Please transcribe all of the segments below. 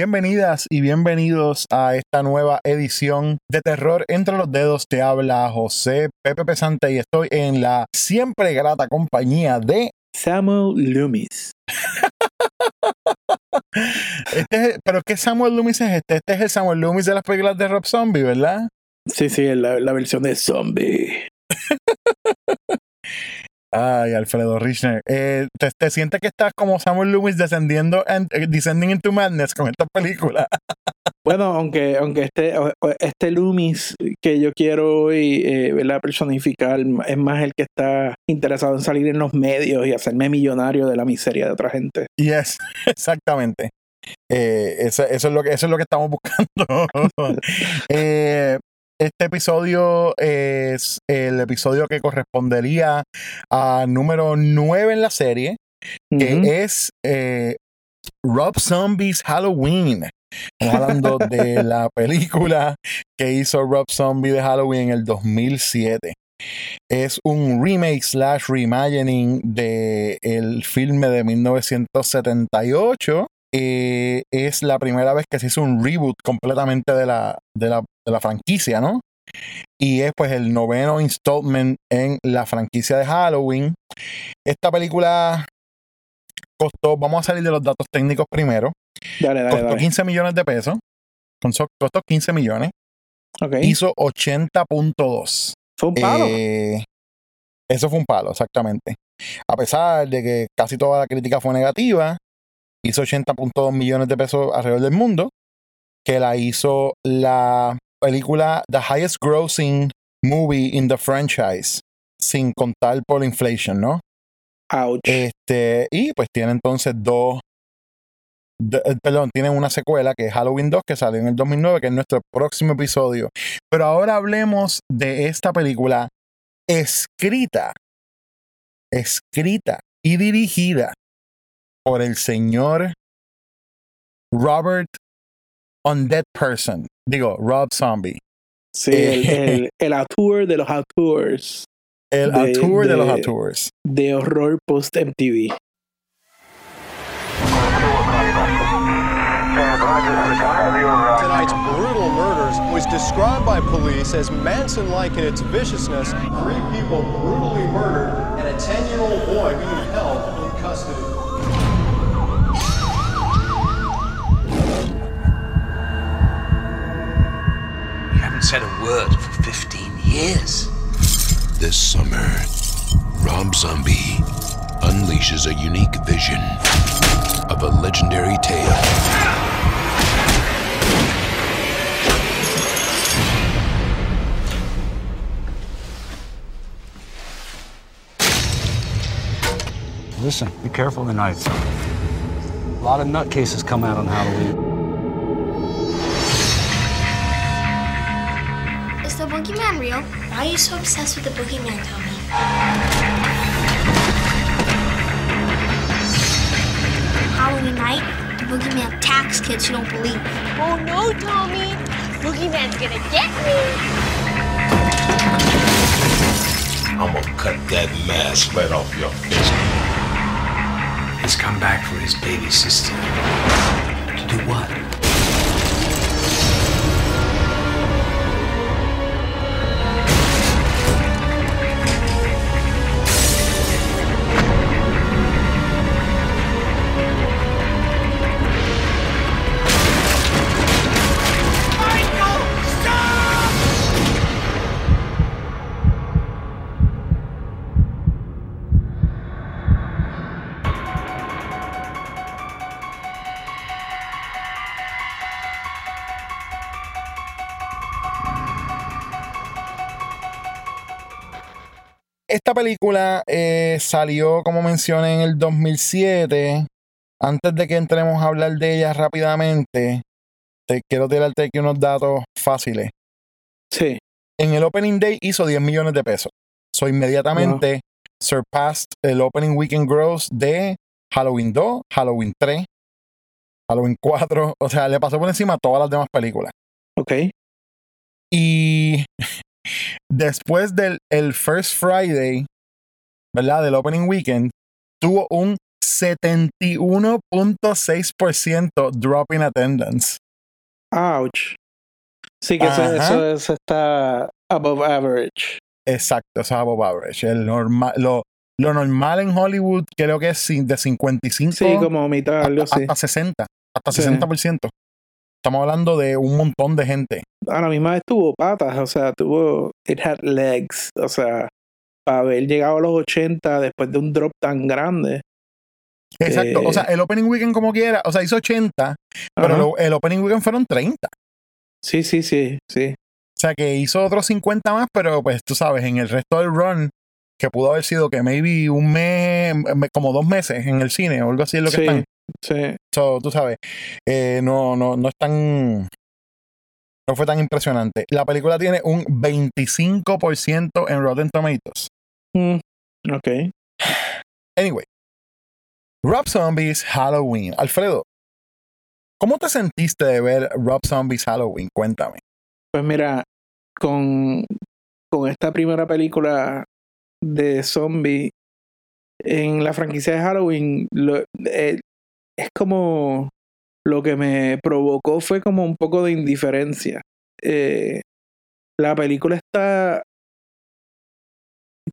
Bienvenidas y bienvenidos a esta nueva edición de Terror entre los dedos. Te habla José Pepe Pesante y estoy en la siempre grata compañía de Samuel Loomis. Este es- pero ¿qué Samuel Loomis es este? Este es el Samuel Loomis de las películas de Rob Zombie, ¿verdad? Sí, sí, la, la versión de zombie. Ay, Alfredo Richner. Eh, ¿te, te sientes que estás como Samuel Loomis descendiendo, and, eh, descending into madness con esta película? Bueno, aunque, aunque este, este Loomis que yo quiero hoy eh, personificar es más el que está interesado en salir en los medios y hacerme millonario de la miseria de otra gente. Yes, exactamente. Eh, eso, eso es lo que, eso es lo que estamos buscando. Eh, este episodio es el episodio que correspondería a número 9 en la serie, que es eh, Rob Zombie's Halloween. Estamos hablando de la película que hizo Rob Zombie de Halloween en el 2007. Es un remake slash reimagining de el filme de 1978. Eh, es la primera vez que se hizo un reboot completamente de la, de la, de la franquicia, ¿no? Y es pues el noveno installment en la franquicia de Halloween. Esta película costó, vamos a salir de los datos técnicos primero, Dale, dale, costó dale. 15 millones de pesos. Costó costó 15 millones. Ok. Hizo 80.2. Fue un palo. Eh, eso fue un palo, exactamente. A pesar de que casi toda la crítica fue negativa, hizo 80.2 millones de pesos alrededor del mundo, que la hizo la película The Highest Grossing Movie in the Franchise, sin contar por la inflation, ¿no? Ouch. Este, y pues tiene entonces dos. de- eh, perdón, tiene una secuela que es Halloween 2 que salió en el 2009, que es nuestro próximo episodio. Pero ahora hablemos de esta película escrita, escrita y dirigida por el señor Robert Undead Person. Digo, Rob Zombie. sí, el, eh, el, el auteur de los auteurs El De- auteur de, los de- auteurs. de horror post MTV. Tonight's brutal murders was described by police as Manson-like in its viciousness. Three people brutally murdered and a 10-year-old boy being held in custody. Word for 15 years. This summer, Rob Zombie unleashes a unique vision of a legendary tale. Listen, be careful tonight. A lot of nutcases come out on Halloween. Real? Why are you so obsessed with the boogeyman, Tommy? Halloween night, the boogeyman attacks kids who don't believe. Oh no, Tommy! Boogeyman's gonna get me! I'm gonna cut that mask right off your face. He's come back for his baby sister. To do what? Película eh, salió, como mencioné, en el 2007. Antes de que entremos a hablar de ella rápidamente, te quiero tirarte aquí unos datos fáciles. Sí. En el opening day hizo 10 millones de pesos. So inmediatamente surpassed el opening weekend gross de Halloween 2, Halloween 3, Halloween 4. O sea, le pasó por encima a todas las demás películas. Ok. Y después del el First Friday, ¿verdad? Del opening weekend, tuvo un 71.6% drop in attendance. Ouch. Sí, que eso, Ajá. eso, eso está above average. Exacto, eso es above average. El norma- lo, lo normal en Hollywood creo que es de 55 Sí, como mitad, algo hasta, hasta 60, hasta Sí. 60%. Estamos hablando de un montón de gente. A la misma vez tuvo patas, o sea, tuvo. It had legs. O sea, para haber llegado a los 80 después de un drop tan grande. Exacto. Eh, o sea, el opening weekend como quiera, o sea, hizo 80, pero lo- el opening weekend fueron 30. Sí, sí, sí, sí. O sea, que hizo otros 50 más, pero pues tú sabes, en el resto del run, que pudo haber sido que maybe un mes, me- como dos meses en el cine o algo así es lo que Sí, están. sí. So, tú sabes, eh, no, no, no es tan. No fue tan impresionante. La película tiene un 25% en Rotten Tomatoes. Mm, ok. Anyway, Rob Zombies Halloween. Alfredo, ¿cómo te sentiste de ver Rob Zombies Halloween? Cuéntame. Pues mira, con, con esta primera película de zombie en la franquicia de Halloween, lo- eh, es como lo que me provocó fue como un poco de indiferencia. Eh, la película está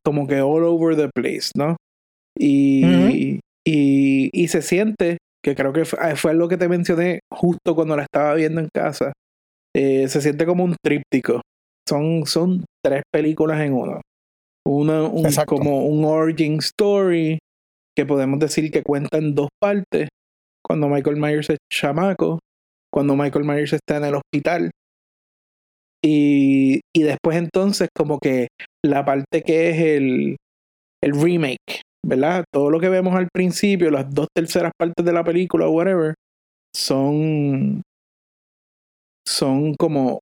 como que all over the place, ¿no? Y, y, y se siente, que creo que fue, fue lo que te mencioné justo cuando la estaba viendo en casa, eh, se siente como un tríptico. Son, son tres películas en uno. Una, un, como un origin story que podemos decir que cuenta en dos partes. Cuando Michael Myers es chamaco, cuando Michael Myers está en el hospital. Y, y después entonces como que la parte que es el, el remake, ¿verdad? Todo lo que vemos al principio, las dos terceras partes de la película, whatever, son, son como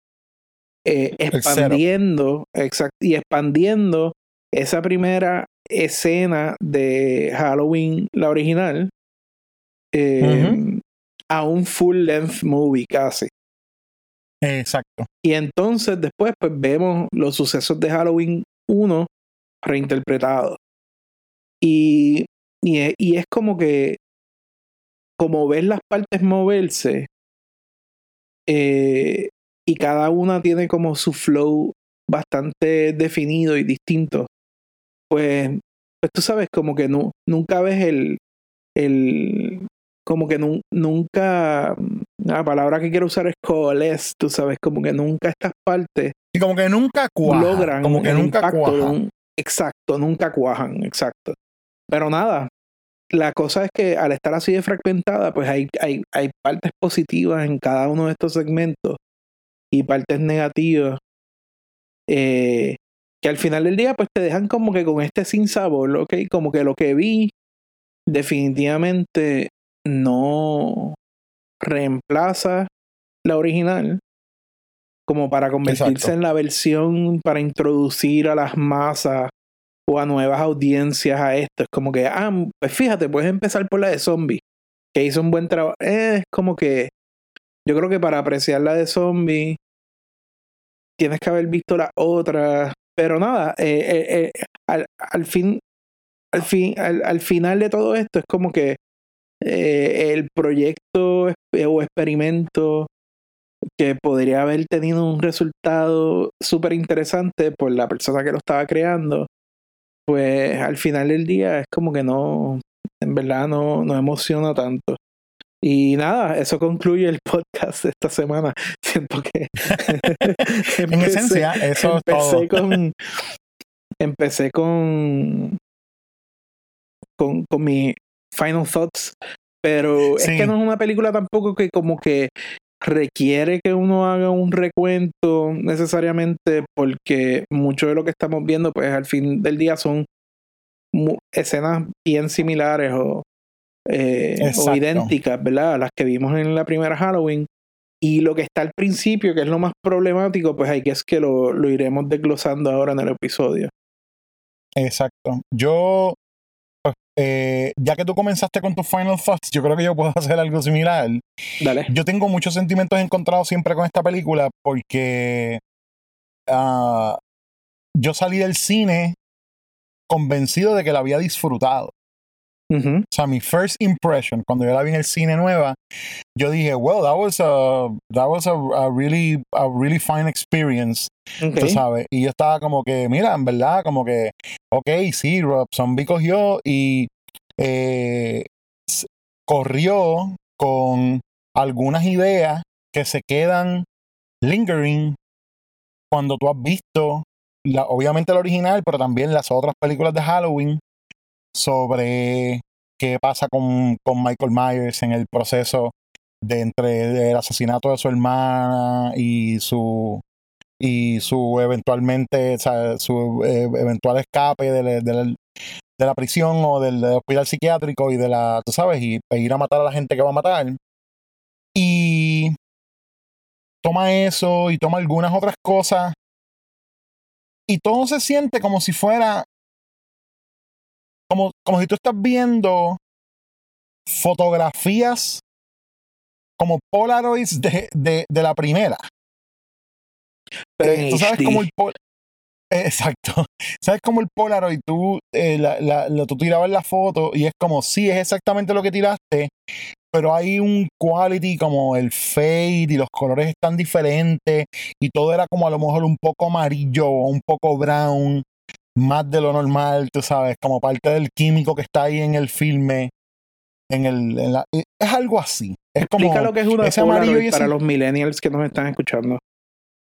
eh, expandiendo, exacto, y expandiendo esa primera escena de Halloween, la original, eh, a un full length movie casi. Exacto. Y entonces después pues vemos los sucesos de Halloween 1 reinterpretados. Y, y, es, y es como que, como ves las partes moverse, eh, y cada una tiene como su flow bastante definido y distinto, pues, pues tú sabes, como que nunca ves el, el como que nu- nunca, la palabra que quiero usar es coalesce, tú sabes, como que nunca estas partes Y como que nunca cuaja. logran como que nunca impacto de cuaja. un- exacto, nunca cuajan, exacto. Pero nada, la cosa es que al estar así de fragmentada, pues hay, hay, hay partes positivas en cada uno de estos segmentos y partes negativas eh, que al final del día pues te dejan como que con este sin sabor, ¿ok? Como que lo que vi definitivamente no reemplaza la original como para convertirse Exacto. en la versión para introducir a las masas o a nuevas audiencias a esto. Es como que, ah, pues fíjate, puedes empezar por la de zombie, que hizo un buen trabajo. Eh, es como que yo creo que para apreciar la de zombie tienes que haber visto la otra. Pero nada, eh, eh, al, al fin, al fin, al, al final de todo esto es como que eh, el proyecto o experimento que podría haber tenido un resultado súper interesante por la persona que lo estaba creando, pues al final del día es como que no, en verdad no, no emociona tanto. Y nada, eso concluye el podcast de esta semana. Siento que. En esencia, eso es todo. empecé con. Empecé con. Con, con mi final thoughts. Pero es que no es una película tampoco que como que requiere que uno haga un recuento necesariamente porque mucho de lo que estamos viendo pues al fin del día son escenas bien similares o, eh, o idénticas, ¿verdad? A las que vimos en la primera Halloween. Y lo que está al principio, que es lo más problemático, pues hay que es que lo, lo iremos desglosando ahora en el episodio. Exacto. Yo, eh, ya que tú comenzaste con tus final thoughts, yo creo que yo puedo hacer algo similar. Dale. Yo tengo muchos sentimientos encontrados siempre con esta película porque ah, yo salí del cine convencido de que la había disfrutado. Ujú. O sea, mi first impression, cuando yo la vi en el cine nueva, yo dije, well, that was a, that was a, a really, a really fine experience, Ok. tú sabes. Y yo estaba como que, mira, en verdad, como que, ok, sí, Rob Zombie cogió y eh, corrió con algunas ideas que se quedan lingering cuando tú has visto, la, obviamente la original, pero también las otras películas de Halloween sobre qué pasa con, con Michael Myers en el proceso de entre el asesinato de su hermana y su y su eventualmente o sea, su eh, eventual escape de, de la, prisión o del, del hospital psiquiátrico y de la tú sabes y e ir a matar a la gente que va a matar. Y toma eso y toma algunas otras cosas. Y todo se siente como si fuera como, como si tú estás viendo fotografías como Polaroids de, de, de la primera. Pero Eh, tú sabes HD. como el pol- eh, Exacto. ¿Sabes como el Polaroid? Tú, eh, la, la- la- tú tirabas la foto y es como, sí, es exactamente lo que tiraste, pero hay un quality como el fade y los colores están diferentes y todo era como a lo mejor un poco amarillo o un poco brown, más de lo normal, tú sabes, como parte del químico que está ahí en el filme. En el, en la- es algo así. Es como Explica lo que es una ese amarillo y ese- para los millennials que nos están escuchando.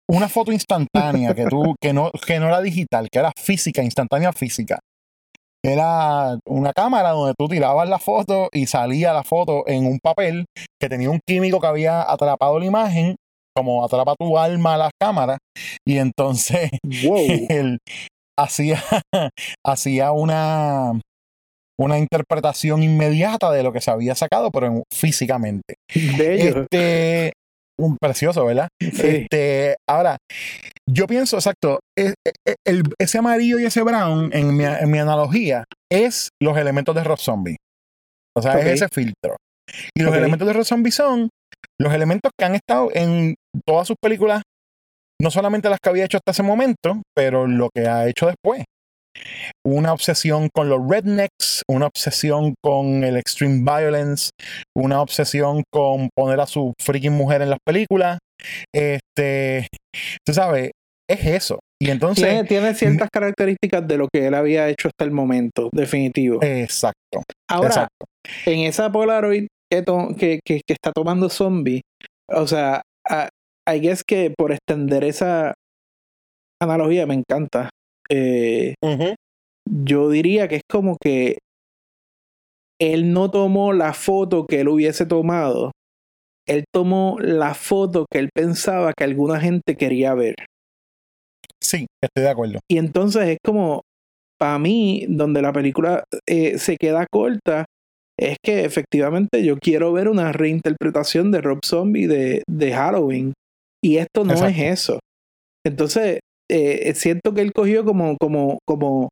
una foto instantánea que tú, que no, que no era digital, que era física, instantánea física. Era una cámara donde tú tirabas la foto y salía la foto en un papel que tenía un químico que había atrapado la imagen, como atrapa tu alma a la cámara, y entonces Wow. él hacía, hacía una, una interpretación inmediata de lo que se había sacado, pero en- físicamente. Bello. Este, un precioso, ¿verdad? Sí. Este, ahora, yo pienso, exacto, e- e- el- ese amarillo y ese brown, en mi, en mi analogía, es los elementos de Rob Zombie. O sea, es ese filtro. Y los elementos de Rob Zombie son los elementos que han estado en todas sus películas, no solamente las que había hecho hasta ese momento, pero lo que ha hecho después. Una obsesión con los rednecks, una obsesión con el extreme violence, una obsesión con poner a su freaking mujer en las películas. Este, tú sabes, es eso. Y entonces, tiene, tiene ciertas características de lo que él había hecho hasta el momento, definitivo. exacto. Ahora, exacto. en esa Polaroid que, que, está tomando zombie, o sea, I guess que por extender esa analogía me encanta. Eh, yo diría que es como que él no tomó la foto que él hubiese tomado, él tomó la foto que él pensaba que alguna gente quería ver. Sí, estoy de acuerdo. Y entonces es como, para mí, donde la película eh, se queda corta, es que efectivamente yo quiero ver una reinterpretación de Rob Zombie de, de Halloween. Y esto no Exacto. es eso. Entonces, eh, siento que él cogió como, como, como,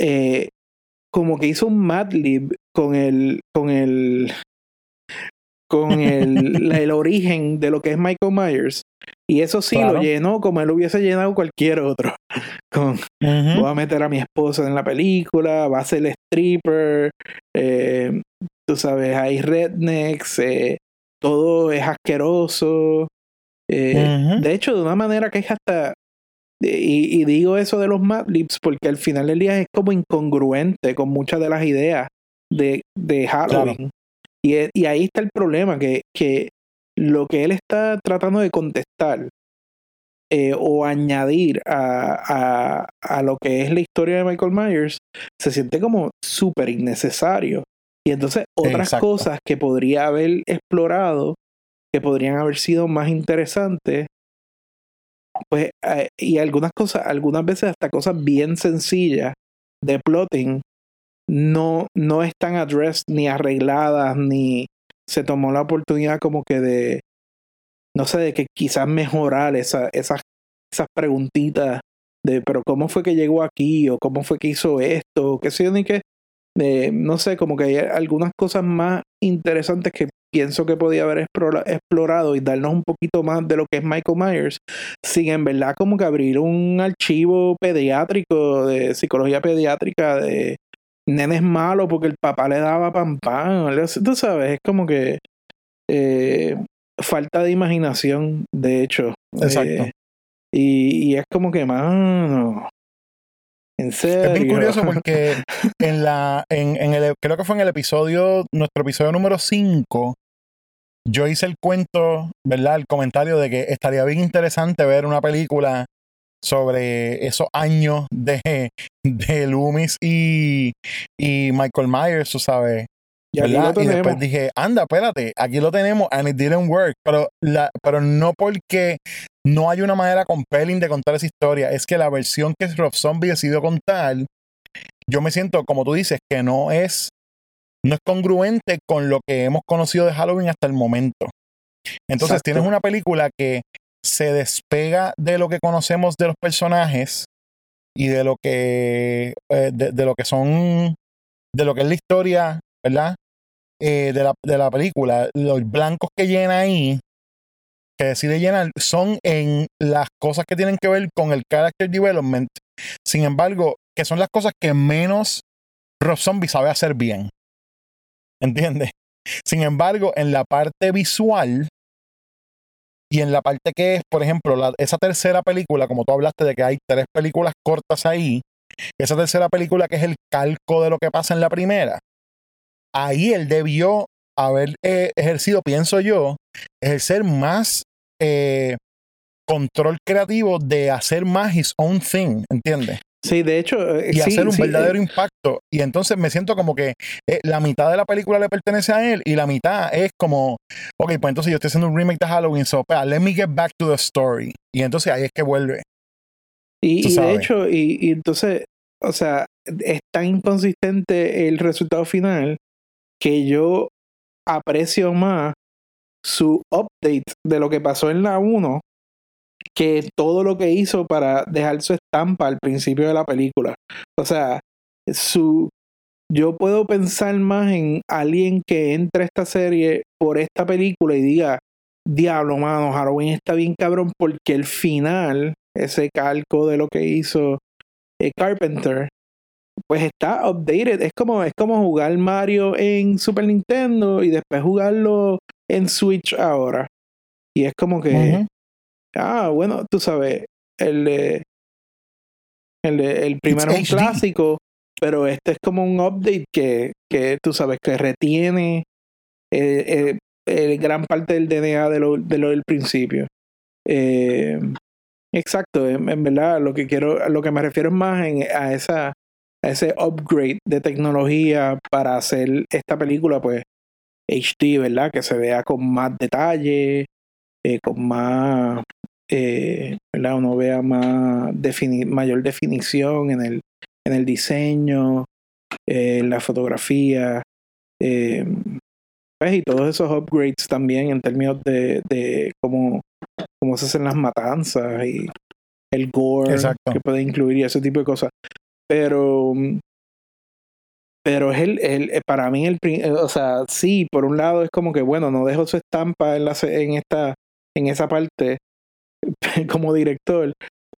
eh, como que hizo un Mad Lib con el, con el, con el, el origen de lo que es Michael Myers. Y eso sí Claro. lo llenó como él hubiese llenado cualquier otro. Con, voy a meter a mi esposa en la película, va a ser el stripper, eh, tú sabes, hay rednecks, eh, todo es asqueroso. Eh. De hecho, de una manera que es hasta... Y, y digo eso de los Mad Libs porque al final del día es como incongruente con muchas de las ideas de, de Halloween. Y, e- y ahí está el problema, que, que lo que él está tratando de contestar eh, o añadir a, a, a lo que es la historia de Michael Myers se siente como súper innecesario. Y entonces otras Exacto. cosas que podría haber explorado, que podrían haber sido más interesantes, pues, eh, y algunas cosas, algunas veces hasta cosas bien sencillas de plotting, no, no están addressed ni arregladas, ni se tomó la oportunidad como que de, no sé, de que quizás mejorar esa, esas, esas preguntitas de, pero ¿cómo fue que llegó aquí? ¿O cómo fue que hizo esto? ¿O qué sé yo ni qué? De, no sé, como que hay algunas cosas más interesantes que pienso que podía haber explora- explorado y darnos un poquito más de lo que es Michael Myers, sin en verdad como que abrir un archivo pediátrico de psicología pediátrica de, nene es malo porque el papá le daba pan pan. Tú sabes, es como que eh, falta de imaginación, de hecho. Exacto. Eh, y, y, es como que, mano. En serio. Es bien curioso porque en la, en, en el, creo que fue en el episodio, nuestro episodio número 5, yo hice el cuento, ¿verdad? El comentario de que estaría bien interesante ver una película sobre esos años de, de Loomis y, y Michael Myers, tú sabes. Y, aquí lo y después dije, anda, espérate, aquí lo tenemos and it didn't work. Pero, la, pero no porque no hay una manera compelling de contar esa historia, es que la versión que Rob Zombie decidió contar, yo me siento, como tú dices, que no es, no es congruente con lo que hemos conocido de Halloween hasta el momento. Entonces Exacto. tienes una película que se despega de lo que conocemos de los personajes y de lo que eh, de, de lo que son de lo que es la historia, ¿verdad? Eh, de, la, de la película, los blancos que llena ahí, que decide llenar, son en las cosas que tienen que ver con el character development. Sin embargo, que son las cosas que menos Rob Zombie sabe hacer bien. ¿Entiendes? Sin embargo, en la parte visual y en la parte que es, por ejemplo, la- esa tercera película, como tú hablaste de que hay tres películas cortas ahí, esa tercera película que es el calco de lo que pasa en la primera, ahí él debió haber eh, ejercido, pienso yo, ejercer más eh, control creativo de hacer más his own thing, ¿entiendes? Sí, de hecho. eh, y sí, hacer un sí, verdadero eh, impacto. Y entonces me siento como que eh, la mitad de la película le pertenece a él y la mitad es como, ok, pues entonces yo estoy haciendo un remake de Halloween, so let me get back to the story. Y entonces ahí es que vuelve. Y, de hecho, y, y entonces, o sea, es tan inconsistente el resultado final que yo aprecio más su update de lo que pasó en la 1 que todo lo que hizo para dejar su estampa al principio de la película. O sea, su yo puedo pensar más en alguien que entre a esta serie por esta película y diga, diablo, mano, Halloween está bien cabrón porque el final, ese calco de lo que hizo eh, Carpenter, pues está updated. Es como, es como jugar Mario en Super Nintendo y después jugarlo en Switch ahora. Y es como que, ah, bueno, tú sabes, el, de- el, de- el primero es un HD. clásico, pero este es como un update que, que tú sabes que retiene eh, eh, eh, gran parte del DNA de lo, de lo del principio. Eh, exacto, en, en verdad lo que quiero, lo que me refiero es más en- a esa ese upgrade de tecnología para hacer esta película, pues HD, ¿verdad? Que se vea con más detalle, eh, con más, eh, ¿verdad? Uno vea más defini- mayor definición en el, en el diseño, eh, en la fotografía, eh, pues, y todos esos upgrades también en términos de, de cómo, cómo se hacen las matanzas y el gore Exacto. que puede incluir y ese tipo de cosas. Pero pero es el, el eh, para mí el eh, o sea sí por un lado es como que bueno no dejo su estampa en la en esta en esa parte como director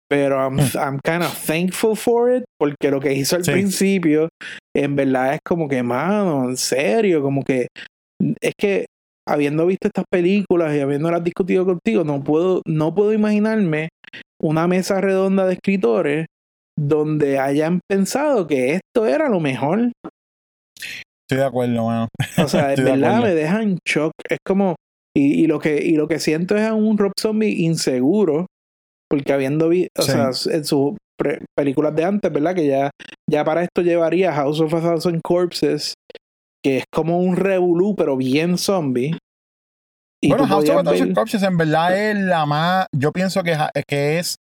pero I'm, I'm kind of thankful for it porque lo que hizo al Sí. principio en verdad es como que mano en serio como que es que habiendo visto estas películas y habiéndolas discutido contigo no puedo no puedo imaginarme una mesa redonda de escritores donde hayan pensado que esto era lo mejor Estoy de acuerdo, mano. o sea, en de verdad acuerdo. me deja en shock. Es como. Y, y lo que, y lo que siento es a un Rob Zombie inseguro. Porque habiendo visto. O sea, en sus películas de antes, ¿verdad? Que ya, ya para esto llevaría House of a Thousand Corpses. Que es como un revolú, pero bien zombie. Y bueno, House of a Thousand Corpses en verdad es la más, yo pienso que, es- que es,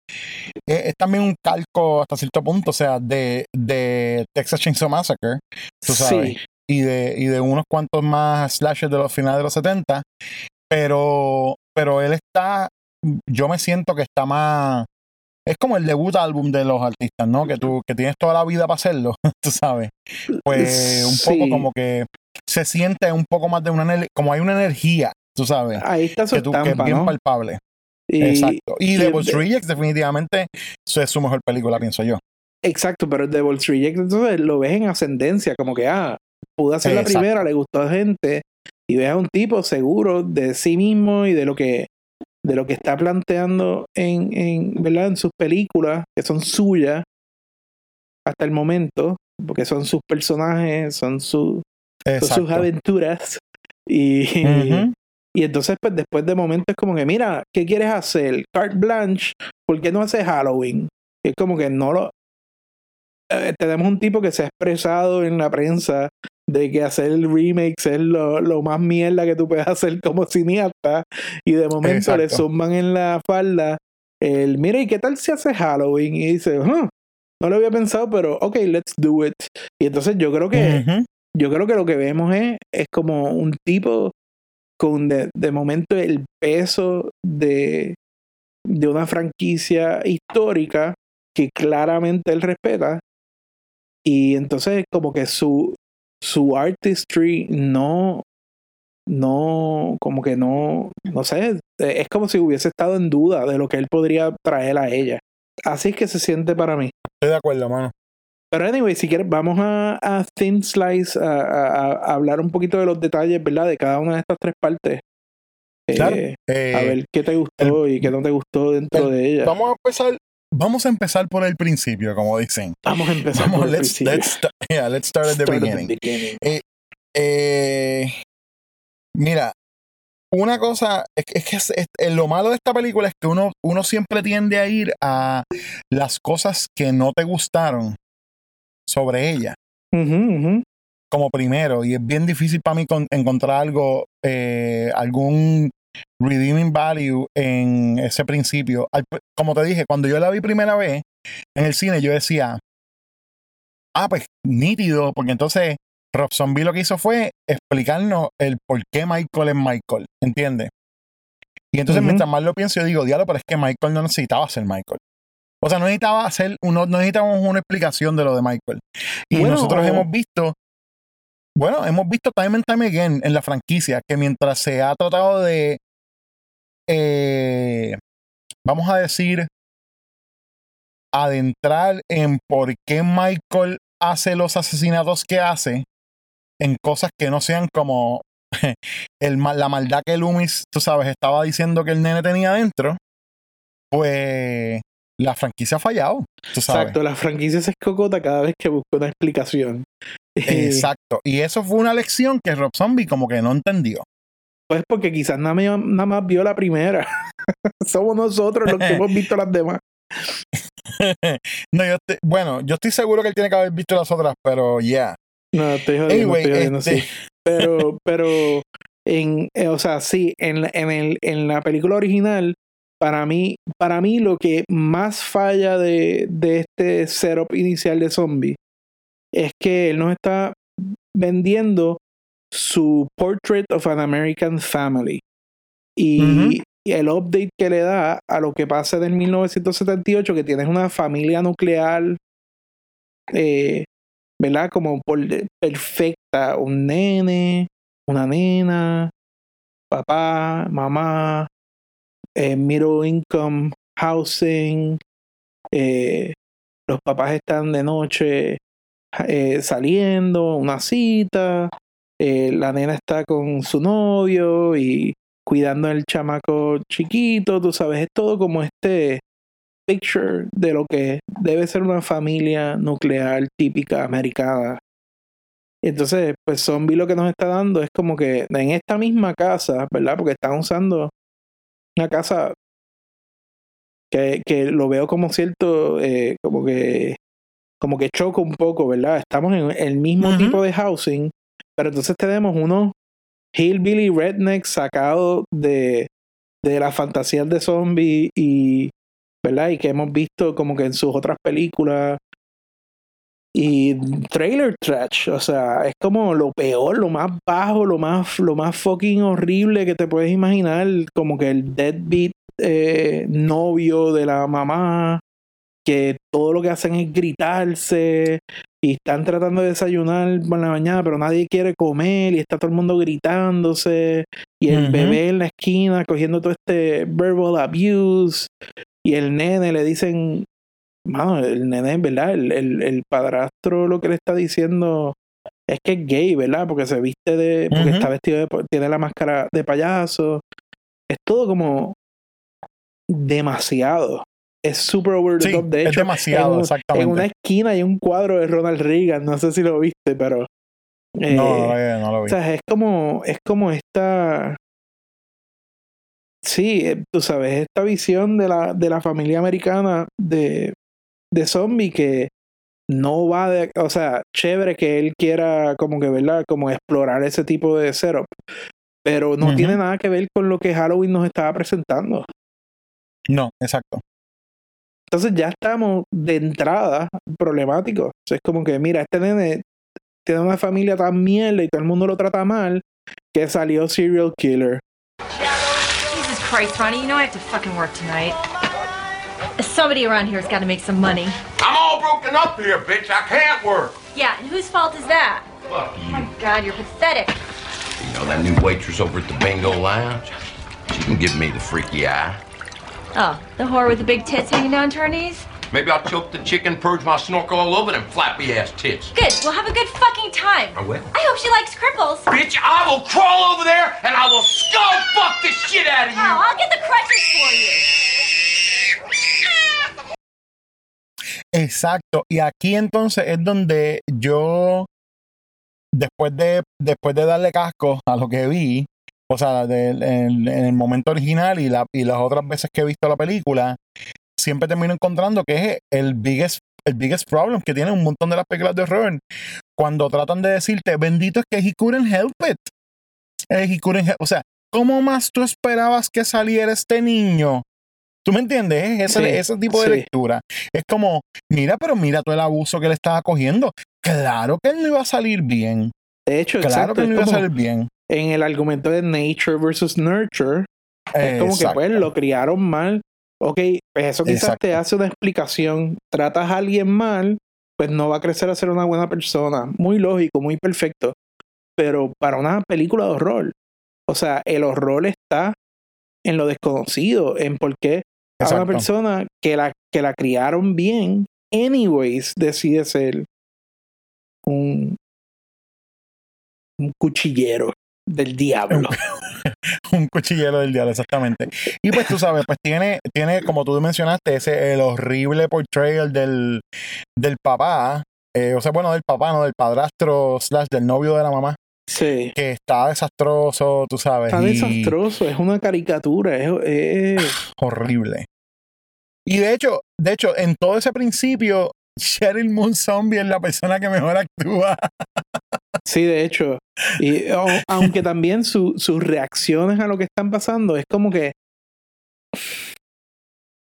es, es también un calco hasta cierto punto, o sea, de, de Texas Chainsaw Massacre, tú sabes, Sí, y, de, y de unos cuantos más slashes de los finales de los 70, pero, pero él está, yo me siento que está más, es como el debut álbum de los artistas, ¿no? Que tú, que tienes toda la vida para hacerlo, tú sabes. Pues un Sí. poco como que se siente un poco más de una, como hay una energía, tú sabes ahí está su que, tú, que es bien ¿no? palpable. Y- Exacto. Y y Devil's de- Rejects definitivamente eso es su mejor película, pienso yo. Exacto, pero el Devil's Reject entonces lo ves en ascendencia, como que, ah, pudo hacer la primera, le gustó a gente, y ves a un tipo seguro de sí mismo y de lo que de lo que está planteando en, en, ¿verdad? en sus películas, que son suyas hasta el momento, porque son sus personajes, son, su- son sus aventuras. Y. y entonces, pues después de momentos es como que, mira, ¿qué quieres hacer? Carte Blanche, ¿por qué no haces Halloween? Y es como que no lo. eh, tenemos un tipo que se ha expresado en la prensa de que hacer el remake es lo, lo más mierda que tú puedes hacer como cineasta. Y de momento le suman en la falda el, mira, ¿y qué tal si hace Halloween? Y dice, "Huh, no lo había pensado, pero ok, let's do it. Y entonces yo creo que yo creo que lo que vemos es, es como un tipo con de, de momento el peso de, de una franquicia histórica que claramente él respeta. Y entonces como que su, su artistry no, no, como que no, no sé, es como si hubiese estado en duda de lo que él podría traer a ella. Así es que se siente para mí. Estoy de acuerdo, mano. Pero anyway, si quieres, vamos a, a Thin Slice a, a- a hablar un poquito de los detalles, ¿verdad? De cada una de estas tres partes. Eh, Claro. a Eh, ver qué te gustó y qué no te gustó dentro el- de ella. Vamos a empezar. Vamos a empezar por el principio, como dicen. Vamos a empezar Vamos, por el let's, principio. let's, sta- yeah, let's start at the Start at the beginning. Eh, mira, una cosa, es, que- es que es- es- lo malo de esta película es que uno, uno siempre tiende a ir a las cosas que no te gustaron sobre ella, como primero, y es bien difícil para mí con- encontrar algo, eh, algún redeeming value en ese principio. Al- como te dije, cuando yo la vi primera vez en el cine, yo decía, ah, pues nítido, porque entonces Rob Zombie lo que hizo fue explicarnos el por qué Michael es Michael, ¿entiendes? Y entonces mientras más lo pienso, yo digo, diablo, pero es que Michael no necesitaba ser Michael. O sea, no necesitaba hacer, uno, no necesitábamos una explicación de lo de Michael. Y Bueno, nosotros hemos visto, bueno, hemos visto time and time again en la franquicia que mientras se ha tratado de, eh, vamos a decir, adentrar en por qué Michael hace los asesinatos que hace en cosas que no sean como el, la maldad que Loomis, tú sabes, estaba diciendo que el nene tenía dentro, pues la franquicia ha fallado, tú sabes. Exacto, la franquicia se escocota cada vez que busca una explicación. Exacto. Y eso fue una lección que Rob Zombie como que no entendió. Pues porque quizás nada, más- nada más vio la primera. Somos nosotros los que hemos visto las demás. no, yo estoy- bueno, yo estoy seguro que él tiene que haber visto las otras, pero ya. No, estoy jodiendo, Anyway, estoy jodiendo, este- sí. Pero, pero, en, eh, o sea, sí, en, la- en, el, en la película original, para mí, para mí lo que más falla de, de este setup inicial de zombie es que él nos está vendiendo su Portrait of an American Family. Y, y el update que le da a lo que pasa en el 1978, que tienes una familia nuclear, eh, ¿verdad? Como por perfecta, un nene, una nena, papá, mamá, eh, middle income housing, eh, los papás están de noche eh, saliendo, una cita, eh, la nena está con su novio y cuidando al chamaco chiquito, tú sabes, es todo como este picture de lo que debe ser una familia nuclear típica americana. Entonces, pues Zombie lo que nos está dando es como que en esta misma casa, ¿verdad? Porque están usando una casa que, que lo veo como cierto, eh, como que como que choca un poco, ¿verdad? Estamos en el mismo tipo de housing, pero entonces tenemos unos hillbilly rednecks sacados de, de las fantasías de zombie y, ¿verdad? Y que hemos visto como que en sus otras películas. Y trailer trash, o sea, es como lo peor, lo más bajo, lo más, lo más fucking horrible que te puedes imaginar, como que el deadbeat eh, novio de la mamá, que todo lo que hacen es gritarse y están tratando de desayunar por la mañana, pero nadie quiere comer y está todo el mundo gritándose y el bebé en la esquina cogiendo todo este verbal abuse y el nene le dicen mano, el nene, ¿verdad? El, el, el padrastro lo que le está diciendo es que es gay, ¿verdad? Porque se viste de. Porque está vestido de. Tiene la máscara de payaso. Es todo como. demasiado. Es super over the Sí, top. De es hecho, demasiado, en, un- exactamente. en una esquina hay un cuadro de Ronald Reagan. No sé si lo viste, pero. eh, no, no, lo vi, o sea, es como, es como esta. Sí, eh, tú sabes, esta visión de la, de la familia americana de, de zombie que no va de. O sea, chévere que él quiera, como que, ¿verdad? Como explorar ese tipo de setup. Pero no tiene nada que ver con lo que Halloween nos estaba presentando. No, exacto. Entonces ya estamos de entrada problemáticos. O sea, es como que, mira, este nene tiene una familia tan mierda y todo el mundo lo trata mal que salió serial killer. Jesus Christ, Ronnie, you know I have to fucking work tonight. Somebody around here's got to make some money. I'm all broken up here, bitch. I can't work. Yeah, and whose fault is that? Fuck Oh my god, you're pathetic. You know that new waitress over at the bingo lounge? She can give me the freaky eye. Oh, the whore with the big tits hanging down to her knees? Maybe I'll choke the chicken, purge my snorkel all over them flappy ass tits. Good, we'll have a good fucking time. I will. I hope she likes cripples. Oh, Bitch, I will crawl over there and I will skull fuck the shit out of you. I'll get the crutches for you. Exacto. Y aquí entonces es donde yo, después de, después de darle casco a lo que vi, o sea, del- en, en el momento original y, la, y las otras veces que he visto la película, siempre termino encontrando que es el biggest, el biggest problem que tiene un montón de las películas de horror. Cuando tratan de decirte, bendito es que he couldn't help it. Eh, he couldn't help- O sea, ¿cómo más tú esperabas que saliera este niño? ¿Tú me entiendes? Es ese, Sí, ese tipo de sí. lectura. Es como, mira, pero mira todo el abuso que le estaba cogiendo. Claro que él no iba a salir bien. De hecho, Claro exacto, que no iba a salir bien. en el argumento de nature versus nurture, es como que pues lo criaron mal. Ok, pues eso quizás Exacto. te hace una explicación. Tratas a alguien mal, pues no va a crecer a ser una buena persona. Muy lógico, muy perfecto. Pero para una película de horror, o sea, el horror está en lo desconocido, en por qué a una persona que la, que la criaron bien, anyways, decide ser un, un cuchillero del diablo. un cuchillero del diablo, exactamente. Y pues tú sabes, pues tiene, tiene como tú mencionaste, ese el horrible portrayal del, del papá, eh, o sea, bueno, del papá, no, del padrastro slash del novio de la mamá, Sí. que está desastroso, tú sabes. Está y desastroso, es una caricatura, es, es- horrible. Y de hecho, de hecho, en todo ese principio, Cheryl Moon Zombie es la persona que mejor actúa. sí, de hecho. Y au- aunque también su- sus reacciones a lo que están pasando es como que.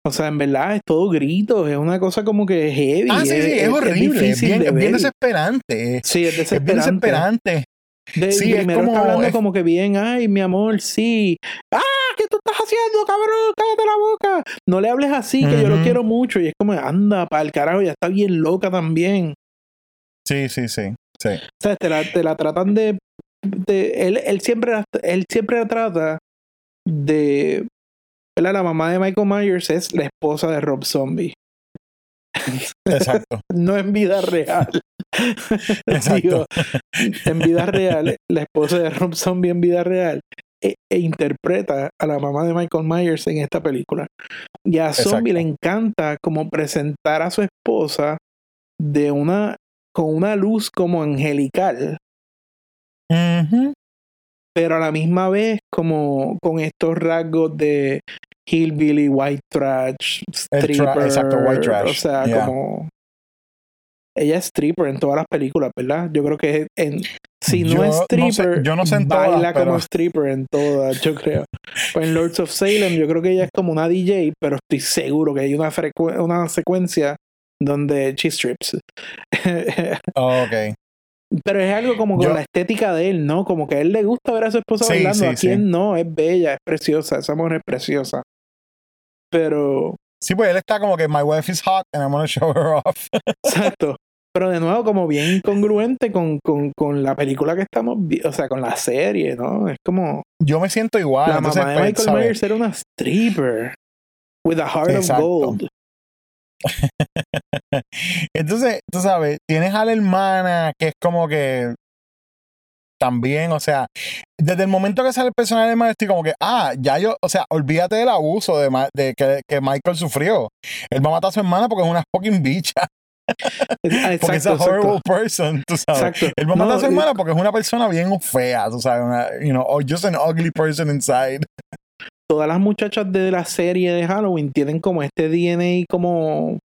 O sea, en verdad es todo gritos, es una cosa como que heavy. Ah, sí, sí, es, horrible, es bien, de desesperante. Sí, es Es bien desesperante. desesperante. De, Sí, es como- está hablando como que bien, ay, mi amor, sí. ¡Ah! ¿Qué tú estás haciendo, cabrón? Cállate la boca. No le hables así, que yo lo quiero mucho. Y es como, anda, para el carajo, ya está bien loca también. Sí, sí, sí. Sí. O sea, te la, te la tratan de. de- él, él, siempre, la- él siempre la trata de. ¿verdad? La mamá de Michael Myers es la esposa de Rob Zombie. Exacto. No en vida real. Exacto. Digo, en vida real, la esposa de Rob Zombie en vida real e, e interpreta a la mamá de Michael Myers en esta película. Y a Zombie Exacto. le encanta como presentar a su esposa de una con una luz como angelical, pero a la misma vez como con estos rasgos de hillbilly, white trash, tra- stripper, exacto, white trash, o sea, yeah. como ella es stripper en todas las películas, ¿verdad? Yo creo que en si no Yo es no sé- stripper, yo no sé en baila todas, como stripper en todas, yo creo. Pues en Lords of Salem yo creo que ella es como una DJ, pero estoy seguro que hay una, una secuencia donde she strips. Oh, ok. Pero es algo como con Yo- la estética de él, ¿no? Como que a él le gusta ver a su esposa Sí, bailando. sí, a sí. quien no, es bella, es preciosa, esa mujer es preciosa. Pero, Sí, pues él está como que my wife is hot and I'm gonna show her off. exacto. Pero de nuevo, como bien incongruente con, con, con la película que estamos viendo, o sea, con la serie, ¿no? Es como Yo me siento igual. la entonces, mamá de pues, Michael. Myers era una stripper with a heart Exacto. of gold. Entonces, tú sabes, tienes a la hermana que es como que también, o sea, desde el momento que sale el personaje de hermana, estoy como que, ah, ya yo, o sea, olvídate del abuso de, Ma- de que, que Michael sufrió. Él va a matar a su hermana porque es una fucking bicha. Porque es a horrible exacto. person, tú sabes. Exacto. Él va a matar No, a su hermana porque es una persona bien fea, tú sabes, una, you know, or just an ugly person inside. Todas las muchachas de la serie de Halloween tienen como este DNA como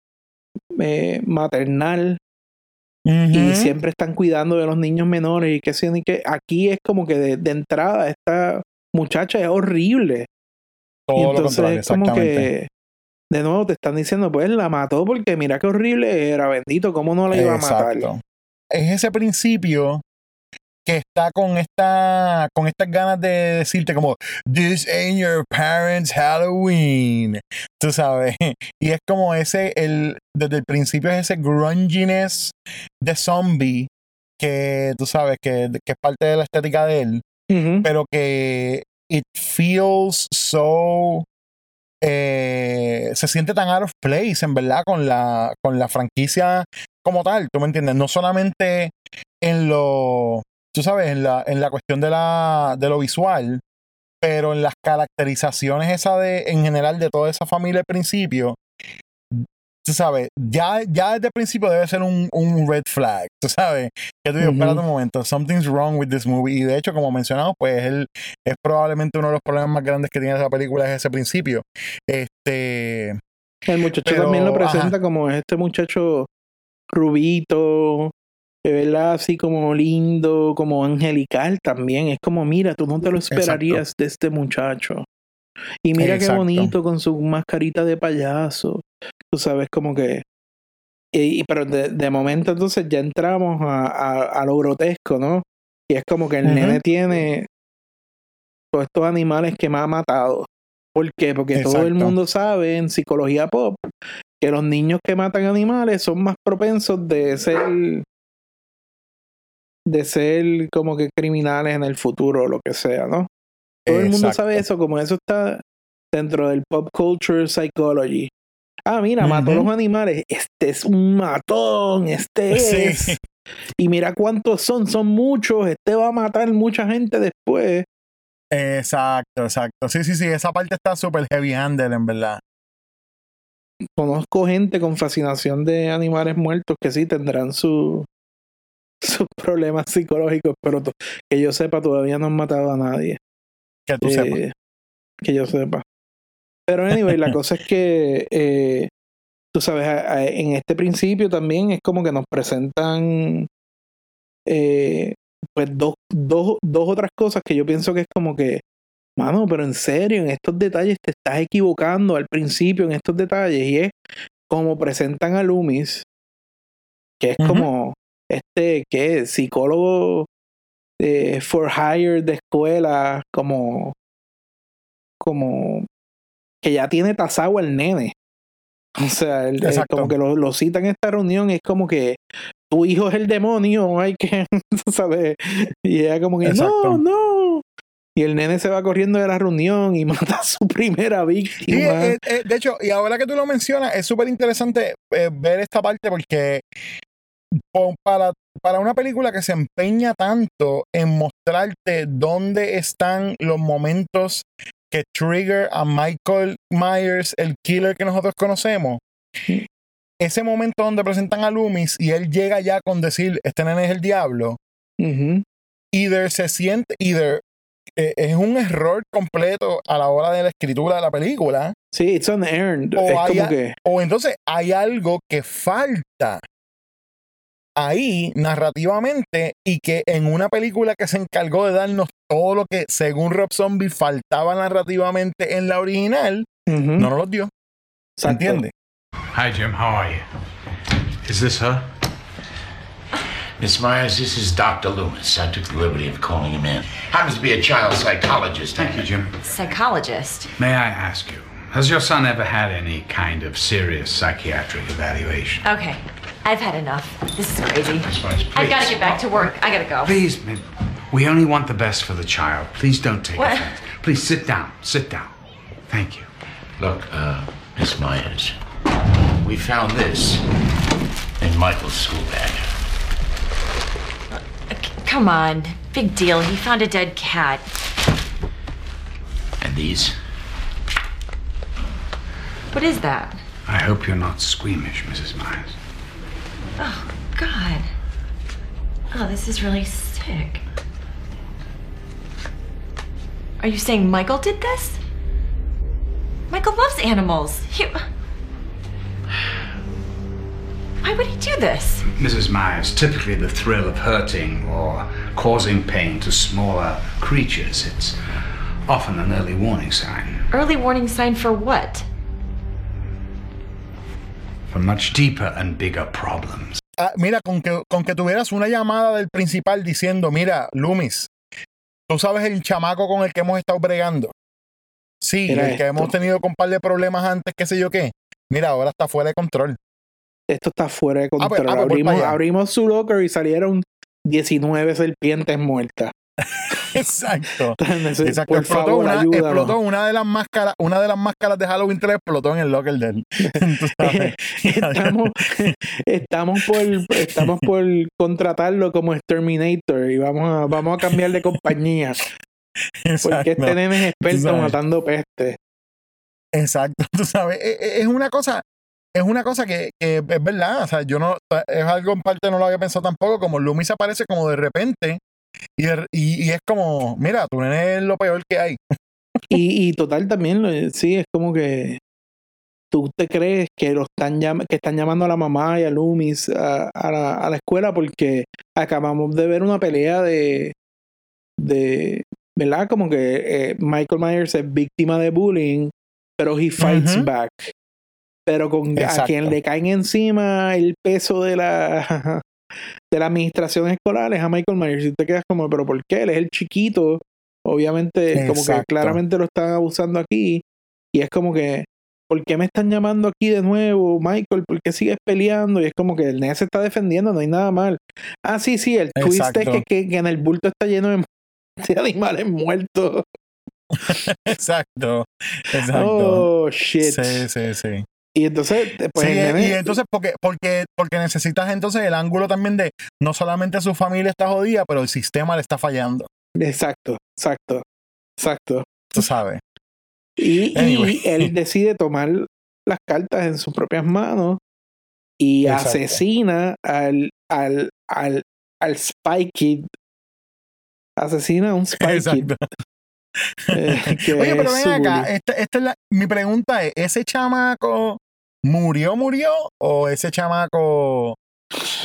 eh, maternal y siempre están cuidando de los niños menores y que ni qué. Aquí es como que de, de entrada esta muchacha es horrible. Todo y entonces es como que de nuevo te están diciendo, pues la mató porque mira qué horrible era, bendito, ¿cómo no la iba a matar? Es ese principio que está con esta con estas ganas de decirte como this ain't your parents Halloween tú sabes. Y es como ese el desde el principio es ese grunginess de zombie que tú sabes que, que es parte de la estética de él pero que it feels so eh, se siente tan out of place en verdad con la con la franquicia como tal tú me entiendes no solamente en lo tú sabes en la en la cuestión de la de lo visual pero en las caracterizaciones esa de en general de toda esa familia al principio tú sabes ya ya desde el principio debe ser un, un red flag tú sabes que tú Ujú. espérate un momento something's wrong with this movie y de hecho como mencionamos pues él es probablemente uno de los problemas más grandes que tiene esa película es ese principio este El muchacho Pero, también lo presenta ajá. como este muchacho rubito, de verdad así como lindo, como angelical también. Es como, mira, tú no te lo esperarías de este muchacho. Y mira qué bonito con su mascarita de payaso. Tú sabes, como que. Y, pero de, de momento entonces ya entramos a, a- a lo grotesco, ¿no? Y es como que el nene tiene todos estos animales que me ha matado. ¿Por qué? Porque todo el mundo sabe en psicología pop que los niños que matan animales son más propensos de ser de ser como que criminales en el futuro o lo que sea, ¿no? Todo el mundo sabe eso, como eso está dentro del pop culture psychology. Ah, mira, mató a los animales. Este es un matón, este es. Y mira cuántos son, son muchos. Este va a matar mucha gente después. exacto exacto sí sí sí esa parte está súper heavy handed en verdad Conozco gente con fascinación de animales muertos que sí tendrán su, sus problemas psicológicos, pero que yo sepa, todavía no han matado a nadie. que tú Eh, sepas Que yo sepa. Pero anyway, la cosa es que eh, tú sabes, a- a- en este principio también es como que nos presentan eh, pues dos, dos, dos otras cosas que yo pienso que es como que, mano, pero en serio, en estos detalles te estás equivocando al principio, en estos detalles, y es como presentan a Loomis, que es como este, ¿qué? Psicólogo eh, for hire de escuela, como, como que ya tiene tasado el nene. O sea, el- el- Exacto. como que lo, lo cita en esta reunión, es como que tu hijo es el demonio, hay que, sabes, y ella como que, Exacto. no, no. Y el nene se va corriendo de la reunión y mata a su primera Sí, víctima. eh, eh, de hecho, y ahora que tú lo mencionas, es súper interesante eh, ver esta parte porque po- para, para una película que se empeña tanto en mostrarte dónde están los momentos que trigger a Michael Myers, el killer que nosotros conocemos, ese momento donde presentan a Loomis y él llega ya con decir, este nene es el diablo, Ujú. either se siente, either eh, es un error completo a la hora de la escritura de la película, Sí, it's unearned. O es hay como a- que, o entonces hay algo que falta ahí narrativamente y que en una película que se encargó de darnos todo lo que según Rob Zombie faltaba narrativamente en la original, no nos lo dio. ¿Se entiende? Hi, Jim. How are you? Is this her? Miss Myers, this is Dr. Loomis. I took the liberty of calling him in. Happens to be a child psychologist. Thank you, Jim. Psychologist. May I ask you, has your son ever had any kind of serious psychiatric evaluation? Okay, I've had enough. This is crazy. Miss Myers, I gotta get back to work. I gotta go. Please, ma- we only want the best for the child. Please don't take What? offense. Please sit down. Sit down. Thank you. Look, uh, Miss Myers, we found this in Michael's school bag. Come on. Big deal. He found a dead cat. And these? What is that? I hope you're not squeamish, Mrs. Myers. Oh, God. Oh, this is really sick. Are you saying Michael did this? Michael loves animals. He... Why would he do this? Mrs. Myers, typically the thrill of hurting or causing pain to smaller creatures, it's often an early warning sign Early warning sign for what? For much deeper and bigger problems. Ah, mira, con que, con que tuvieras una llamada del principal diciendo, mira, Loomis, tú sabes el chamaco con el que hemos estado bregando. Sí, Mira el que esto. hemos tenido con un par de problemas antes, qué sé yo qué. Mira, ahora está fuera de control. Esto está fuera de Ah, pues, control. ah, pues abrimos, allá. abrimos su locker y salieron 19 serpientes muertas. Exacto. Entonces, Exacto. explotó, favor, una, explotó una de las máscaras, una de las máscaras de Halloween 3 explotó en el locker de él. Estamos, estamos por estamos por contratarlo como Exterminator y vamos a, vamos a cambiar de compañía porque este nene es experto matando peste Exacto, tú sabes, e- e- es una cosa, es una cosa que, que es verdad, o sea, yo no, es algo en parte no lo había pensado tampoco, como Loomis aparece como de repente y, de- y, y es como, mira, tu nene es lo peor que hay. y, y total también lo- sí es como que tú te crees que lo están que están llamando a la mamá y a Loomis a, a la, a la escuela porque acabamos de ver una pelea de de verdad como que eh, Michael Myers es víctima de bullying pero he fights back pero con a Exacto. quien le caen encima el peso de la de la administración escolar es a Michael Myers y te quedas como pero ¿por qué? él es el chiquito obviamente como que Exacto. claramente lo están abusando aquí y es como que ¿por qué me están llamando aquí de nuevo Michael? ¿por qué sigues peleando? y es como que el nene se está defendiendo no hay nada mal ah sí sí el twist es Exacto. que, que, que en el bulto está lleno de, de animales muertos Exacto, exacto. oh shit Sí, sí, sí. Y entonces pues Sí, el nene- y entonces porque, porque, porque necesitas entonces el ángulo también de no solamente su familia está jodida, pero el sistema le está fallando, exacto exacto exacto tú sabes. Y, él decide tomar las cartas en sus propias manos y Exacto. asesina al, al, al, al Spy Kid. Asesina a un Spy Kid. Eh, Oye, pero ven acá, esta, esta es la, mi pregunta es, ¿ese chamaco murió, murió? ¿O ese chamaco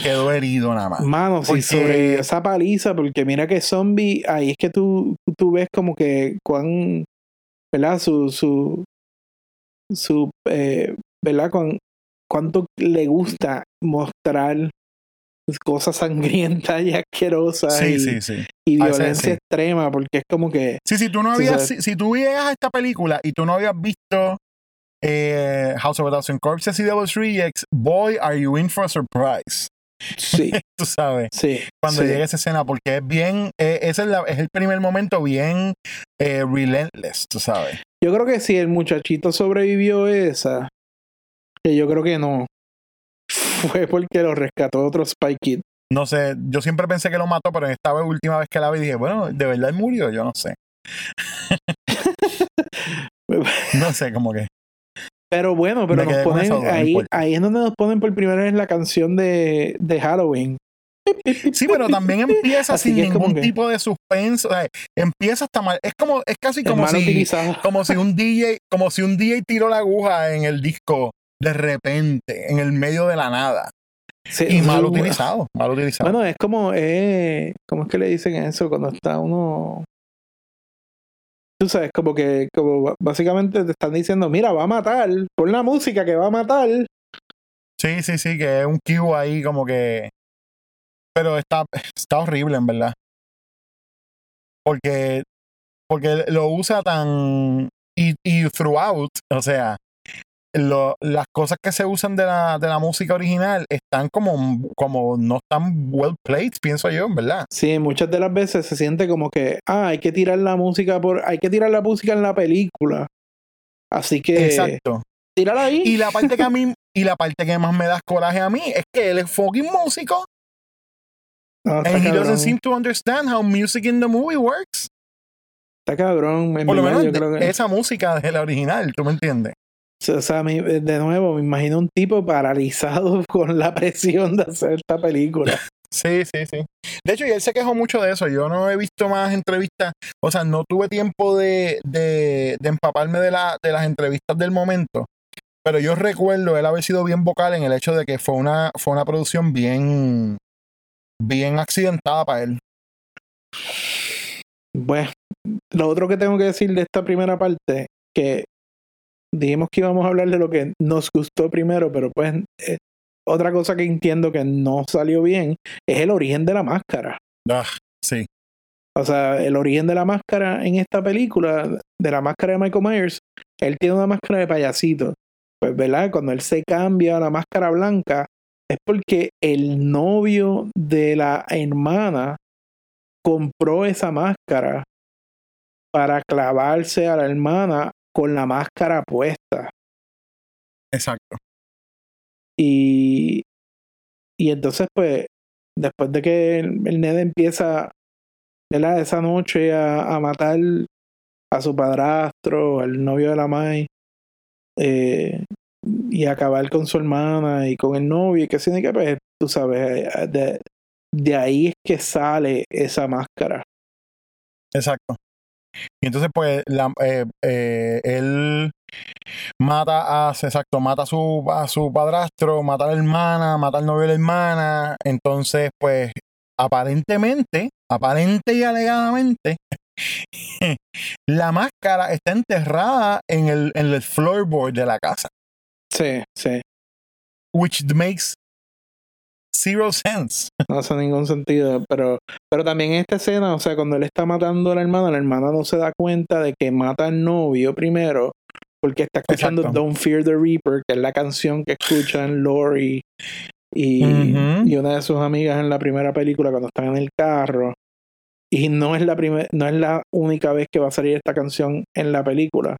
quedó herido nada más? Mano, porque- sobrevivió esa paliza, porque mira que zombie, ahí es que tú, tú ves como que cuán, ¿verdad? Su, su, su, eh, ¿verdad? Cuán, cuánto le gusta mostrar cosas sangrientas y asquerosas Sí, y, sí, sí. y violencia extrema, porque es como que, Sí, si tú no habías, si, si tú a esta película y tú no habías visto eh, House of a Thousand Corpses y Devil's Rejects, boy, are you in for a surprise. sí, Tú sabes, sí. cuando sí. llegue esa escena, porque es bien, eh, ese es, la- es el primer momento bien eh, relentless, tú sabes. Yo creo que si el muchachito sobrevivió esa, que yo creo que no, fue porque lo rescató otro Spy Kid. No sé, yo siempre pensé que lo mató, pero esta vez, última vez que la vi dije, bueno, ¿de verdad murió? Yo no sé. No sé, como que. Pero bueno, pero nos ponen ahí, ahí es donde nos ponen por primera vez la canción de, de Halloween. Sí, pero también empieza Así sin ningún que- tipo de suspenso. o sea, empieza hasta mal. Es como, es casi como si, utilizado. como si un DJ, como si un DJ tiró la aguja en el disco de repente, en el medio de la nada. Sí, Y mal sí, utilizado, mal utilizado. Bueno, es como, eh, ¿cómo es que le dicen eso cuando está uno? Tú sabes, como que, como básicamente te están diciendo, mira, va a matar, pon la música que va a matar. Sí, sí, sí, que es un cue ahí como que... Pero está, está horrible, en verdad. Porque, porque lo usa tan... Y, y throughout, o sea, lo- las cosas que se usan de la, de la música original están como, como no están well played, pienso yo, en verdad. Sí, muchas de las veces se siente como que, ah, hay que tirar la música por, hay que tirar la música en la película. Así que, Exacto. tírala ahí. Y la parte que a mí, Y la parte que más me da coraje a mí es que él es fucking músico. No, And he doesn't seem to understand how music in the movie works. Está cabrón. Por lo menos yo creo de- que- esa música de la original, ¿tú me entiendes? O sea, mi- de nuevo, me imagino un tipo paralizado con la presión de hacer esta película. Sí, sí, sí. De hecho, y él se quejó mucho de eso. Yo no he visto más entrevistas. O sea, no tuve tiempo de, de, de empaparme de, la, de las entrevistas del momento. Pero yo recuerdo él haber sido bien vocal en el hecho de que fue una, fue una producción bien, bien accidentada para él. Bueno, lo otro que tengo que decir de esta primera parte, que dijimos que íbamos a hablar de lo que nos gustó primero, pero pues eh, otra cosa que entiendo que no salió bien es el origen de la máscara. Ah, sí. O sea, el origen de la máscara en esta película, de la máscara de Michael Myers, él tiene una máscara de payasito. Pues, ¿verdad? Cuando él se cambia a la máscara blanca, es porque el novio de la hermana compró esa máscara para clavarse a la hermana con la máscara puesta. Exacto. Y, y entonces, pues, después de que el, el nene empieza, ¿verdad? Esa noche a, a matar a su padrastro, al novio de la Mai, eh, y acabar con su hermana y con el novio, y que sí, que pues, tú sabes, eh, de, de ahí es que sale esa máscara. Exacto. Y entonces, pues, la- eh, eh, él mata a, exacto, mata a su, a su padrastro, mata a la hermana, mata al novio de la hermana. Entonces, pues, aparentemente, aparente y alegadamente, la máscara está enterrada en el, en el floorboard de la casa. Sí, sí. Which makes zero sense. No hace ningún sentido, pero, pero también en esta escena, o sea, cuando él está matando a la hermana, la hermana no se da cuenta de que mata al novio primero, porque está escuchando Exacto. Don't Fear the Reaper, que es la canción que escuchan Lori y, y una de sus amigas en la primera película cuando están en el carro. Y no es la primer, no es la única vez que va a salir esta canción en la película.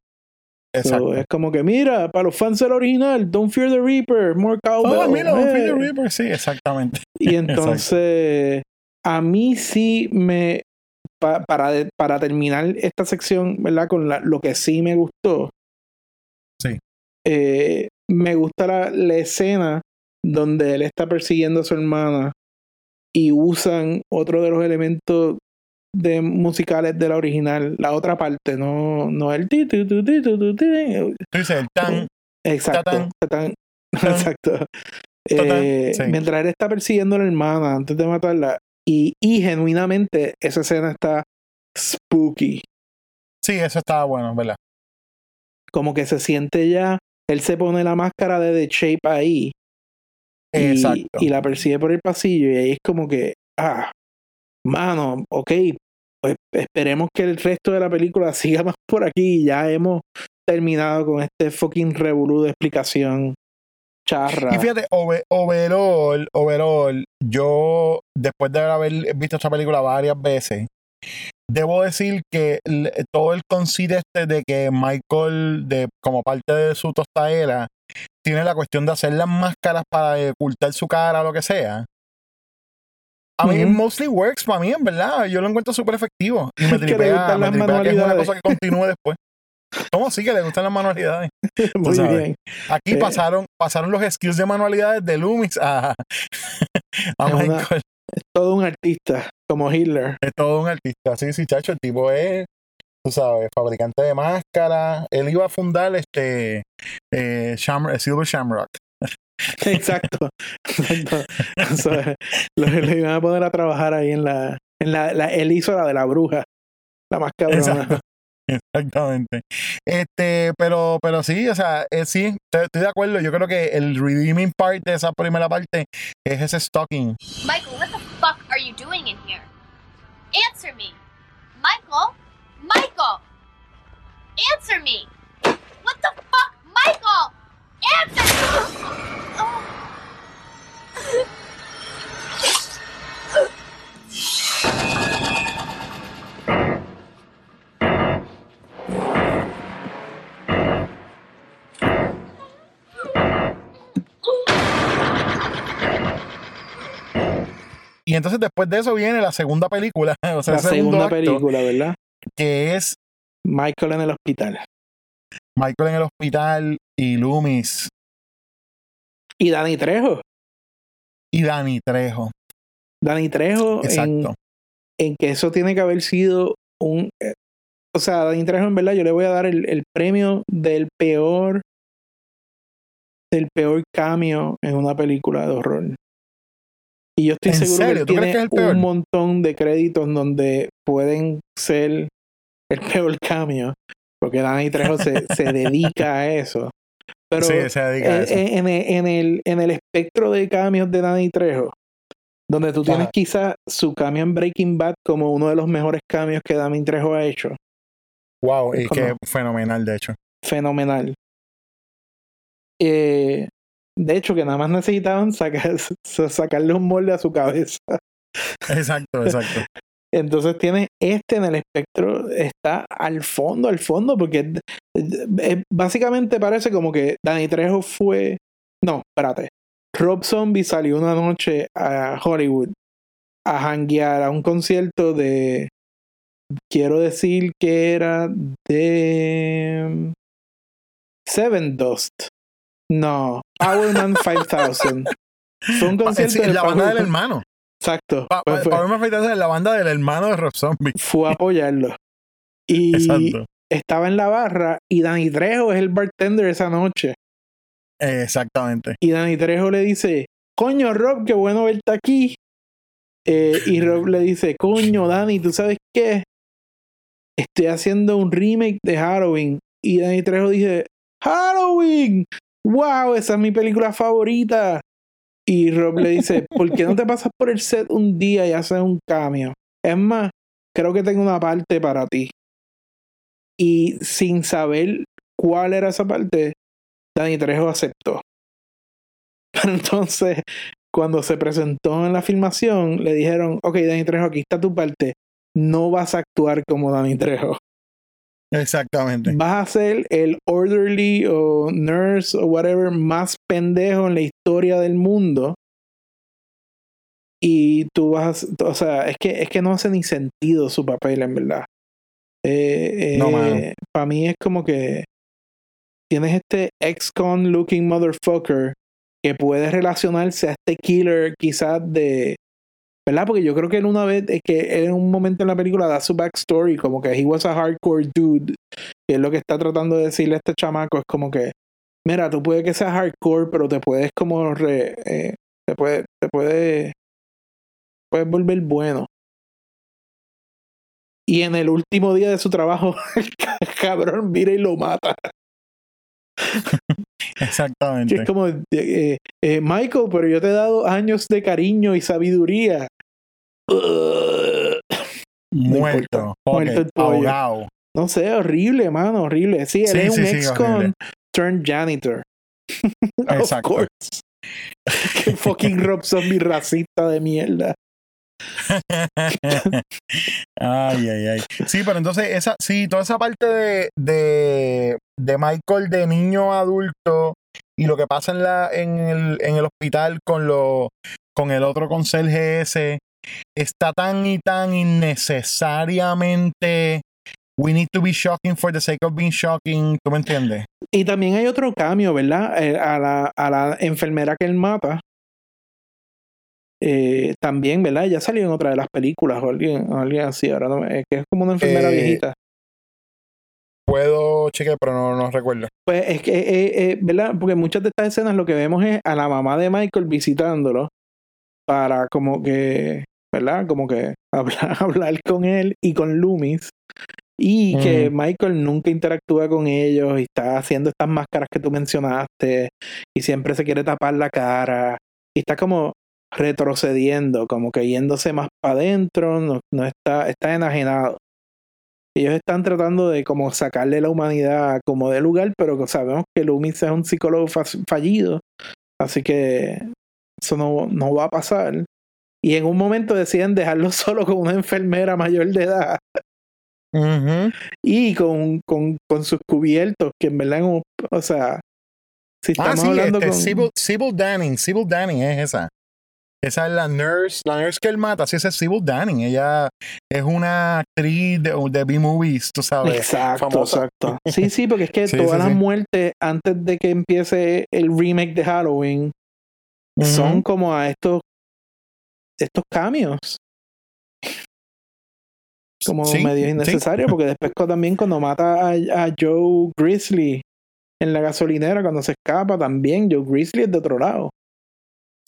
So, es como que, mira, para los fans del original, Don't Fear the Reaper, more cowbell. Oh, mira, eh. Fear the Reaper, sí, exactamente. Y entonces, a mí sí me. pa- para, para terminar esta sección, ¿verdad? Con la- lo que sí me gustó. Sí. eh, me gusta la, la escena donde él está persiguiendo a su hermana y usan otro de los elementos de musicales de la original, la otra parte, no, no el ti, tu, tu, tu, tu, ti. Tú dices, el tan, Exacto. Tan. Exacto. Eh, sí. Mientras él está persiguiendo a la hermana antes de matarla, y, y genuinamente esa escena está spooky. sí, eso estaba bueno, ¿verdad? Como que se siente ya, él se pone la máscara de The Shape ahí y, Exacto. y la persigue por el pasillo, y ahí es como que, ah, mano, ok, pues esperemos que el resto de la película siga más por aquí ya hemos terminado con este fucking revolú de explicación charra. Y fíjate, over- overall, overall, yo, después de haber visto esta película varias veces, debo decir que todo el conceit este de que Michael, de, como parte de su tostadera, tiene la cuestión de hacer las máscaras para ocultar su cara o lo que sea. A mí, mostly works para mí, en verdad. Yo lo encuentro súper efectivo. Y me tripea, me tripea que es una cosa que continúe después. ¿Cómo sí que le gustan las manualidades? Muy sabes. bien. Aquí Eh. pasaron, pasaron los skills de manualidades de Loomis a, a Es Michael. Todo un artista, como Hitler. Es todo un artista. Sí, sí, chacho. El tipo es, tú sabes, fabricante de máscaras. Él iba a fundar este eh, Sham- Silver Shamrock. Exacto. Exacto. O sea, lo, lo iban a poner a trabajar ahí en la, en la, la- él hizo la de la bruja. La más cabrona. Exacto. Exactamente. Este, pero, pero sí, o sea, eh, sí, estoy, estoy de acuerdo. Yo creo que el redeeming part de esa primera parte es ese stalking. Michael, what the fuck are you doing in here? Answer me. Michael? Michael! Answer me! What the fuck? Michael! Answer! Oh. Y entonces después de eso viene la segunda película, o sea, la segunda acto, película, ¿verdad? que es Michael en el hospital. Michael en el hospital y Loomis Y Dani Trejo. y Danny Trejo. Dani Trejo en, Exacto. en que eso tiene que haber sido un... eh, o sea, Dani Trejo en verdad yo le voy a dar el, el premio del peor del peor cameo en una película de horror. Y yo estoy ¿En seguro serio? que ¿Tú él crees que tiene es el un montón de créditos donde pueden ser el peor cameo, porque Dani Trejo se, se dedica a eso. Pero sí, se dedica a en, eso. en- en el, en el espectro de cambios de Danny Trejo, donde tú tienes Ajá. quizá su cambio en Breaking Bad como uno de los mejores cambios que Danny Trejo ha hecho, wow, y como- que fenomenal, de hecho. fenomenal. Eh, de hecho, que nada más necesitaban sacar, sacarle un molde a su cabeza. Exacto, exacto. Entonces tiene este en el espectro, está al fondo, al fondo, porque eh, básicamente parece como que Danny Trejo fue. No, espérate. Rob Zombie salió una noche a Hollywood a hanguear a un concierto de. Quiero decir que era de. Seven Dust. No, Powerman 5000. Fue un concierto sí, de la banda del hermano. Exacto. Pa- Pues fue- Pablo Mafetaz es la banda del hermano de Rob Zombie. fue a apoyarlo. Y Exacto. estaba en la barra y Dani Trejo es el bartender esa noche. Exactamente. Y Dani Trejo le dice, coño Rob, qué bueno verte aquí. Eh, y Rob le dice, coño Dani, ¿tú sabes qué? Estoy haciendo un remake de Halloween. Y Dani Trejo dice, Halloween, wow, esa es mi película favorita. Y Rob le dice, ¿por qué no te pasas por el set un día y haces un cameo? Es más, creo que tengo una parte para ti. Y sin saber cuál era esa parte, Dani Trejo aceptó. Pero entonces, cuando se presentó en la filmación, le dijeron, ok, Dani Trejo, aquí está tu parte. No vas a actuar como Dani Trejo. Exactamente. Vas a ser el orderly o nurse o whatever más pendejo en la historia del mundo. Y tú vas, o sea, es que, es que no hace ni sentido su papel, en verdad. Eh, No, mano. Para mí es como que tienes este ex-con looking motherfucker que puede relacionarse a este killer quizás de... ¿Verdad? Porque yo creo que él una vez, es que en un momento en la película da su backstory, como que he was a hardcore dude, que es lo que está tratando de decirle a este chamaco, es como que, mira, tú puedes que seas hardcore, pero te puedes como re, eh, te puede, te puede, puedes volver bueno. Y en el último día de su trabajo, el cabrón mira y lo mata. Exactamente. es como, eh, eh, Michael, pero yo te he dado años de cariño y sabiduría. Muerto. Muerto el pollo. Ahogado. No sé, horrible, mano, horrible. Sí, él Sí, es sí, un sí, ex-con horrible. turned janitor. of Exacto. course. Qué fucking Rob Zombie racista de mierda. ay, ay, ay. Sí, pero entonces, esa, sí, toda esa parte de, de, de Michael de niño a adulto y lo que pasa en, la, en, el, en el hospital con, lo, con el otro conserje ese está tan y tan innecesariamente. We need to be shocking for the sake of being shocking. ¿Tú me entiendes? Y también hay otro cambio, ¿verdad? Eh, a, la, a la enfermera que él mata. Eh, también, ¿verdad? Ya salió en otra de las películas o alguien, o alguien así. Ahora no me- eh, que es como una enfermera Eh, viejita. Puedo chequear, pero no, no recuerdo. Pues es que, eh, eh, ¿verdad? Porque muchas de estas escenas lo que vemos es a la mamá de Michael visitándolo para como que, ¿verdad? Como que hablar, hablar con él y con Loomis. Y que. Michael nunca interactúa con ellos y está haciendo estas máscaras que tú mencionaste y siempre se quiere tapar la cara y está como retrocediendo, como que yéndose más para adentro, no, no está, está enajenado. Ellos están tratando de como sacarle la humanidad como de lugar, pero sabemos que Loomis es un psicólogo fa- fallido, así que eso no, no va a pasar. Y en un momento deciden dejarlo solo con una enfermera mayor de edad Ujú. y con, con, con sus cubiertos, que en verdad, o sea, si Ah, estamos sí, hablando este, con... Sybil, Sybil Danning. Sybil Danning es esa. Esa es la nurse, la nurse que él mata, sí, esa es Sybil Danning. Ella es una actriz de, de B-movies, tú sabes. Exacto, famosa. exacto. Sí, sí, porque es que Sí, todas sí, las sí. muertes antes de que empiece el remake de Halloween son Ujú. como a estos estos cambios. Como Sí, medio sí. innecesarios, porque después también cuando mata a, a Joe Grizzly en la gasolinera, cuando se escapa también, Joe Grizzly es de otro lado.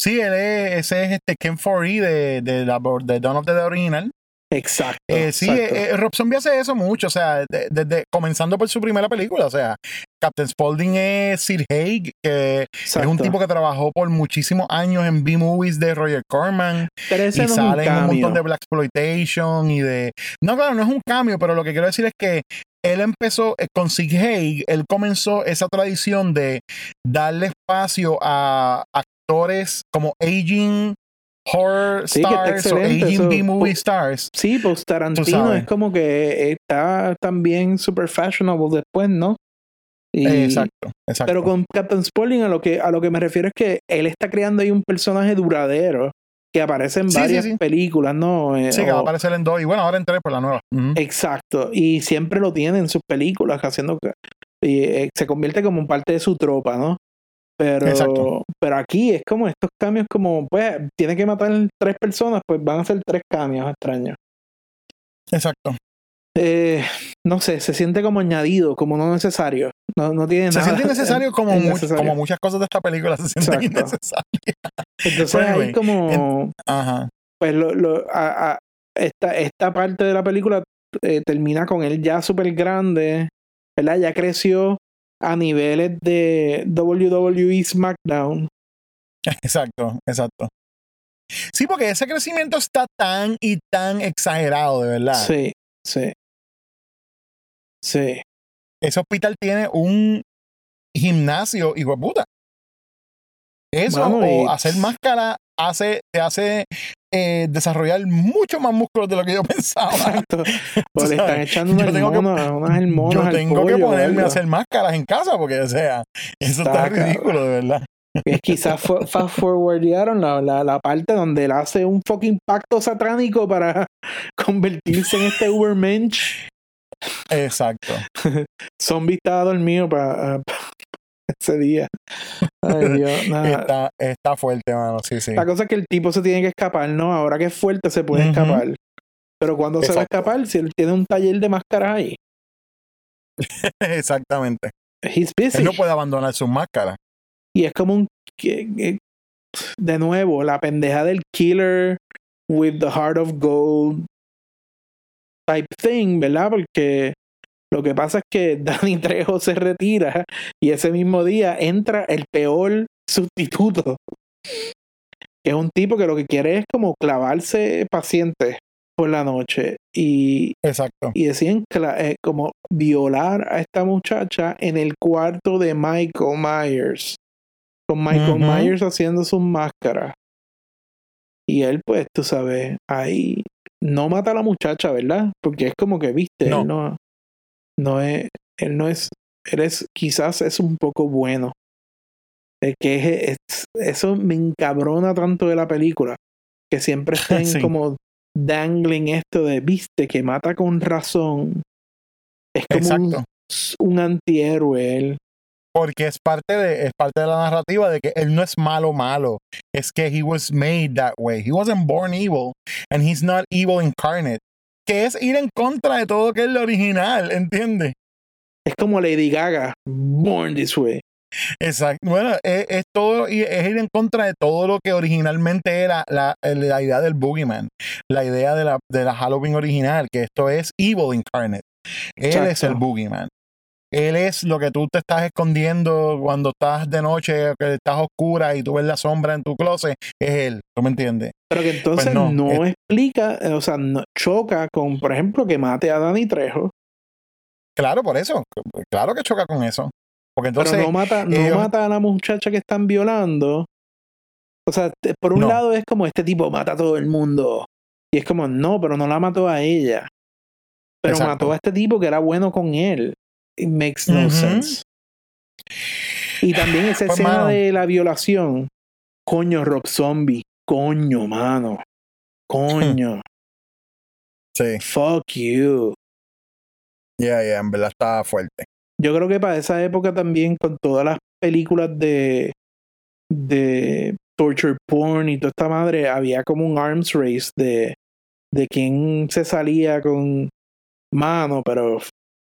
Sí, él es, ese es este Ken Foree de, de, la, de Dawn of the original. Exacto. Eh, sí, exacto. eh, Rob Zombie hace eso mucho, o sea, de- desde comenzando por su primera película, o sea, Captain Spaulding es Sid Haig, que es un tipo que trabajó por muchísimos años en B-movies de Roger Corman Pero ese y no es un sale en un montón de Black Exploitation y de... No, claro, no es un cambio, pero lo que quiero decir es que él empezó eh, con Sid Haig, él comenzó esa tradición de darle espacio a actores como aging horror Sí, stars o aging B-movie stars. Sí, pues Tarantino es como que está también super fashionable después, ¿no? Y- exacto, exacto. Pero con Captain Spaulding a lo que a lo que me refiero es que él está creando ahí un personaje duradero que aparece en Sí, varias sí. películas, ¿no? Eh, Sí, que va a aparecer en dos y bueno, ahora en tres por la nueva. Exacto. Y siempre lo tiene en sus películas, haciendo que eh, se convierte como parte de su tropa, ¿no? Pero, Exacto. pero aquí es como estos cambios como, pues, tiene que matar tres personas, pues van a ser tres cambios extraños. Exacto. Eh, no sé, se siente como añadido, como no necesario. No, no tiene Se nada. siente innecesario como, mu- como muchas cosas de esta película se sienten innecesarias. Entonces ahí anyway, como, Ajá. pues lo, lo- a- a- esta, esta parte de la película eh, termina con él ya súper grande, ¿verdad? Ya creció a niveles de WWE SmackDown. Exacto, exacto. Sí, porque ese crecimiento está tan y tan exagerado, de verdad. Sí, sí. Sí. Ese hospital tiene un gimnasio, hijo de puta. Eso y- o hacer máscara hace, te hace eh, desarrollar mucho más músculos de lo que yo pensaba. Exacto. O le están echando unas tengo que- hormonas, unas hormonas Yo al tengo que ponerme a hacer máscaras en casa porque, o sea, eso está, Está ridículo, de verdad. Es quizás fast forwardearon la, la, la parte donde él hace un fucking pacto satánico para convertirse en este Ubermensch. Exacto. Zombie estaba dormido para ese día. Ay, Dios, nada. Está, está fuerte, mano. Sí, sí. La cosa es que el tipo se tiene que escapar, ¿no? Ahora que es fuerte se puede escapar. Pero cuando se va a escapar, si él tiene un taller de máscaras ahí, Exactamente. he's busy. Él no puede abandonar su máscara. Y es como un. de nuevo, la pendeja del killer with the heart of gold type thing, ¿verdad? Porque lo que pasa es que Danny Trejo se retira y ese mismo día entra el peor sustituto. Que es un tipo que lo que quiere es como clavarse pacientes por la noche y, Exacto. y cla- eh, como violar a esta muchacha en el cuarto de Michael Myers. Con Michael. Myers haciendo sus máscaras. Y él, pues, tú sabes, ahí no mata a la muchacha, ¿verdad? Porque es como que, viste, No. él no, no es, él no es, él es, quizás es un poco bueno. Es que es, es- eso me encabrona tanto de la película, que siempre estén Sí. como dangling esto de, viste, que mata con razón. Es como un, un antihéroe él. Porque es parte de, es parte de la narrativa de que él no es malo malo. Es que he was made that way. He wasn't born evil. And he's not evil incarnate. Que es ir en contra de todo lo que es lo original, ¿entiendes? Es como Lady Gaga, born this way. Exacto. Bueno, es, es todo, es ir en contra de todo lo que originalmente era la, la idea del Boogeyman. La idea de la, de la Halloween original, que esto es evil incarnate. Él es el Boogeyman. Él es lo que tú te estás escondiendo cuando estás de noche, que estás oscura y tú ves la sombra en tu closet. Es él. ¿Tú me entiendes? Pero que entonces Pues no, no, es- explica, eh, o sea, no- choca con, por ejemplo, que mate a Danny Trejo, Claro, por eso. Claro que choca con eso. Porque entonces. pero no mata, no ellos- mata a la muchacha que están violando. O sea, por un No. lado es como este tipo mata a todo el mundo. Y es como, no, pero no la mató a ella. Pero Exacto. mató a este tipo que era bueno con él. It makes no sense. Y también esa Pues, escena mano. de la violación. Coño, Rob Zombie. coño, mano. Coño. Sí, Fuck you. ya, ya, en verdad estaba fuerte. Yo creo que para esa época también, con todas las películas de, de torture porn y toda esta madre, había como un arms race de, de quién se salía con mano, pero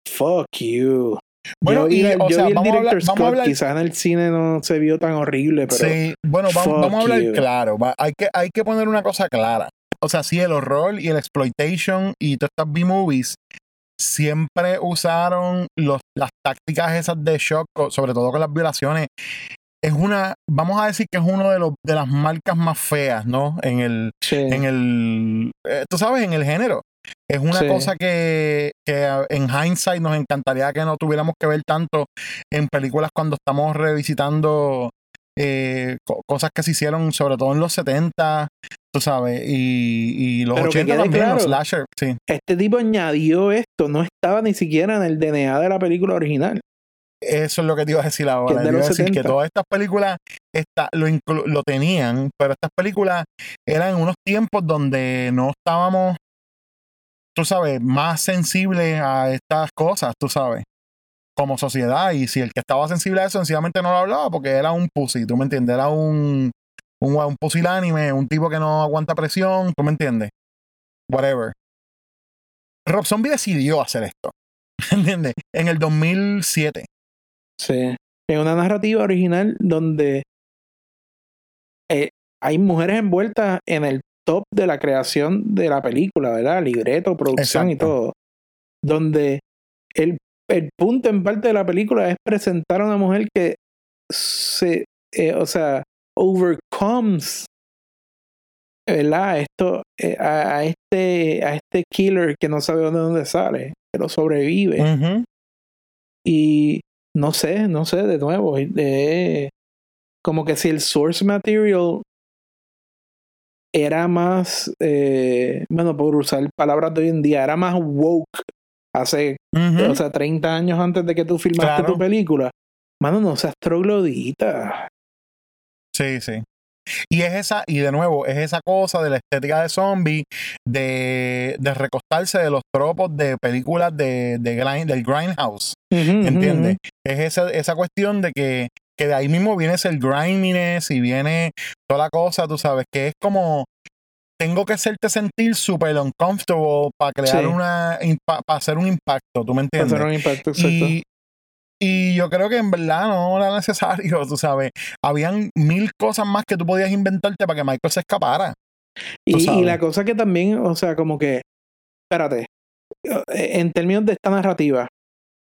fuck you. Bueno, yo y, o sea, vi el vamos a hablar- director's vamos a cut, hablar- quizás en el cine no se vio tan horrible, pero sí, bueno, vamos, a hablar you. claro. va- hay, que, hay que poner una cosa clara. O sea, sí, el horror y el exploitation y todas estas B-movies siempre usaron los, las tácticas esas de shock, sobre todo con las violaciones. Es una, vamos a decir que es uno de los de las marcas más feas, ¿no? En el, sí. en el, eh, tú sabes, en el género. Es una Sí. cosa que, que en hindsight nos encantaría que no tuviéramos que ver tanto en películas cuando estamos revisitando eh, co- cosas que se hicieron, sobre todo en los 70, tú sabes, y, y los Pero que 80 quede también, los slasher, sí. Este tipo añadió esto, no estaba ni siquiera en el DNA de la película original. Eso es lo que te iba a decir ahora. Te iba a los decir que 70. todas estas películas esta- lo, lo tenían, pero estas películas eran en unos tiempos donde no estábamos, tú sabes, más sensibles a estas cosas, tú sabes, como sociedad. Y si el que estaba sensible a eso, sencillamente no lo hablaba porque era un pussy, tú me entiendes, era un, un, un pusilánime, un tipo que no aguanta presión, tú me entiendes. Whatever. Rob Zombie decidió hacer esto. ¿Entiendes? En el 2007. Sí. Es una narrativa original donde eh, hay mujeres envueltas en el top de la creación de la película, ¿verdad? Libreto, producción y todo. Donde el, el punto en parte de la película es presentar a una mujer que se, eh, o sea, overcomes, ¿verdad? Esto, eh, a, a este, a este killer que no sabe de dónde sale, pero sobrevive. Y no sé, no sé, de nuevo, eh, como que si el source material era más, eh, bueno, por usar palabras de hoy en día, era más woke hace, o sea, 30 años antes de que tú filmaste Claro. tu película. Mano, no seas troglodita. Sí, sí. Y es esa, y de nuevo, es esa cosa de la estética de zombie, de, de recostarse de los tropos de películas de, de grind, del Grindhouse. ¿Entiendes? Es esa, esa cuestión de que, que de ahí mismo viene el griminess y viene toda la cosa, tú sabes, que es como tengo que hacerte sentir súper uncomfortable para crear Sí. una para hacer un impacto, ¿tú me entiendes? Hacer un impacto exacto. Y, y yo creo que en verdad no era necesario, tú sabes. Habían mil cosas más que tú podías inventarte para que Michael se escapara. Y, y la cosa que también, o sea, como que, espérate, eh, en términos de esta narrativa,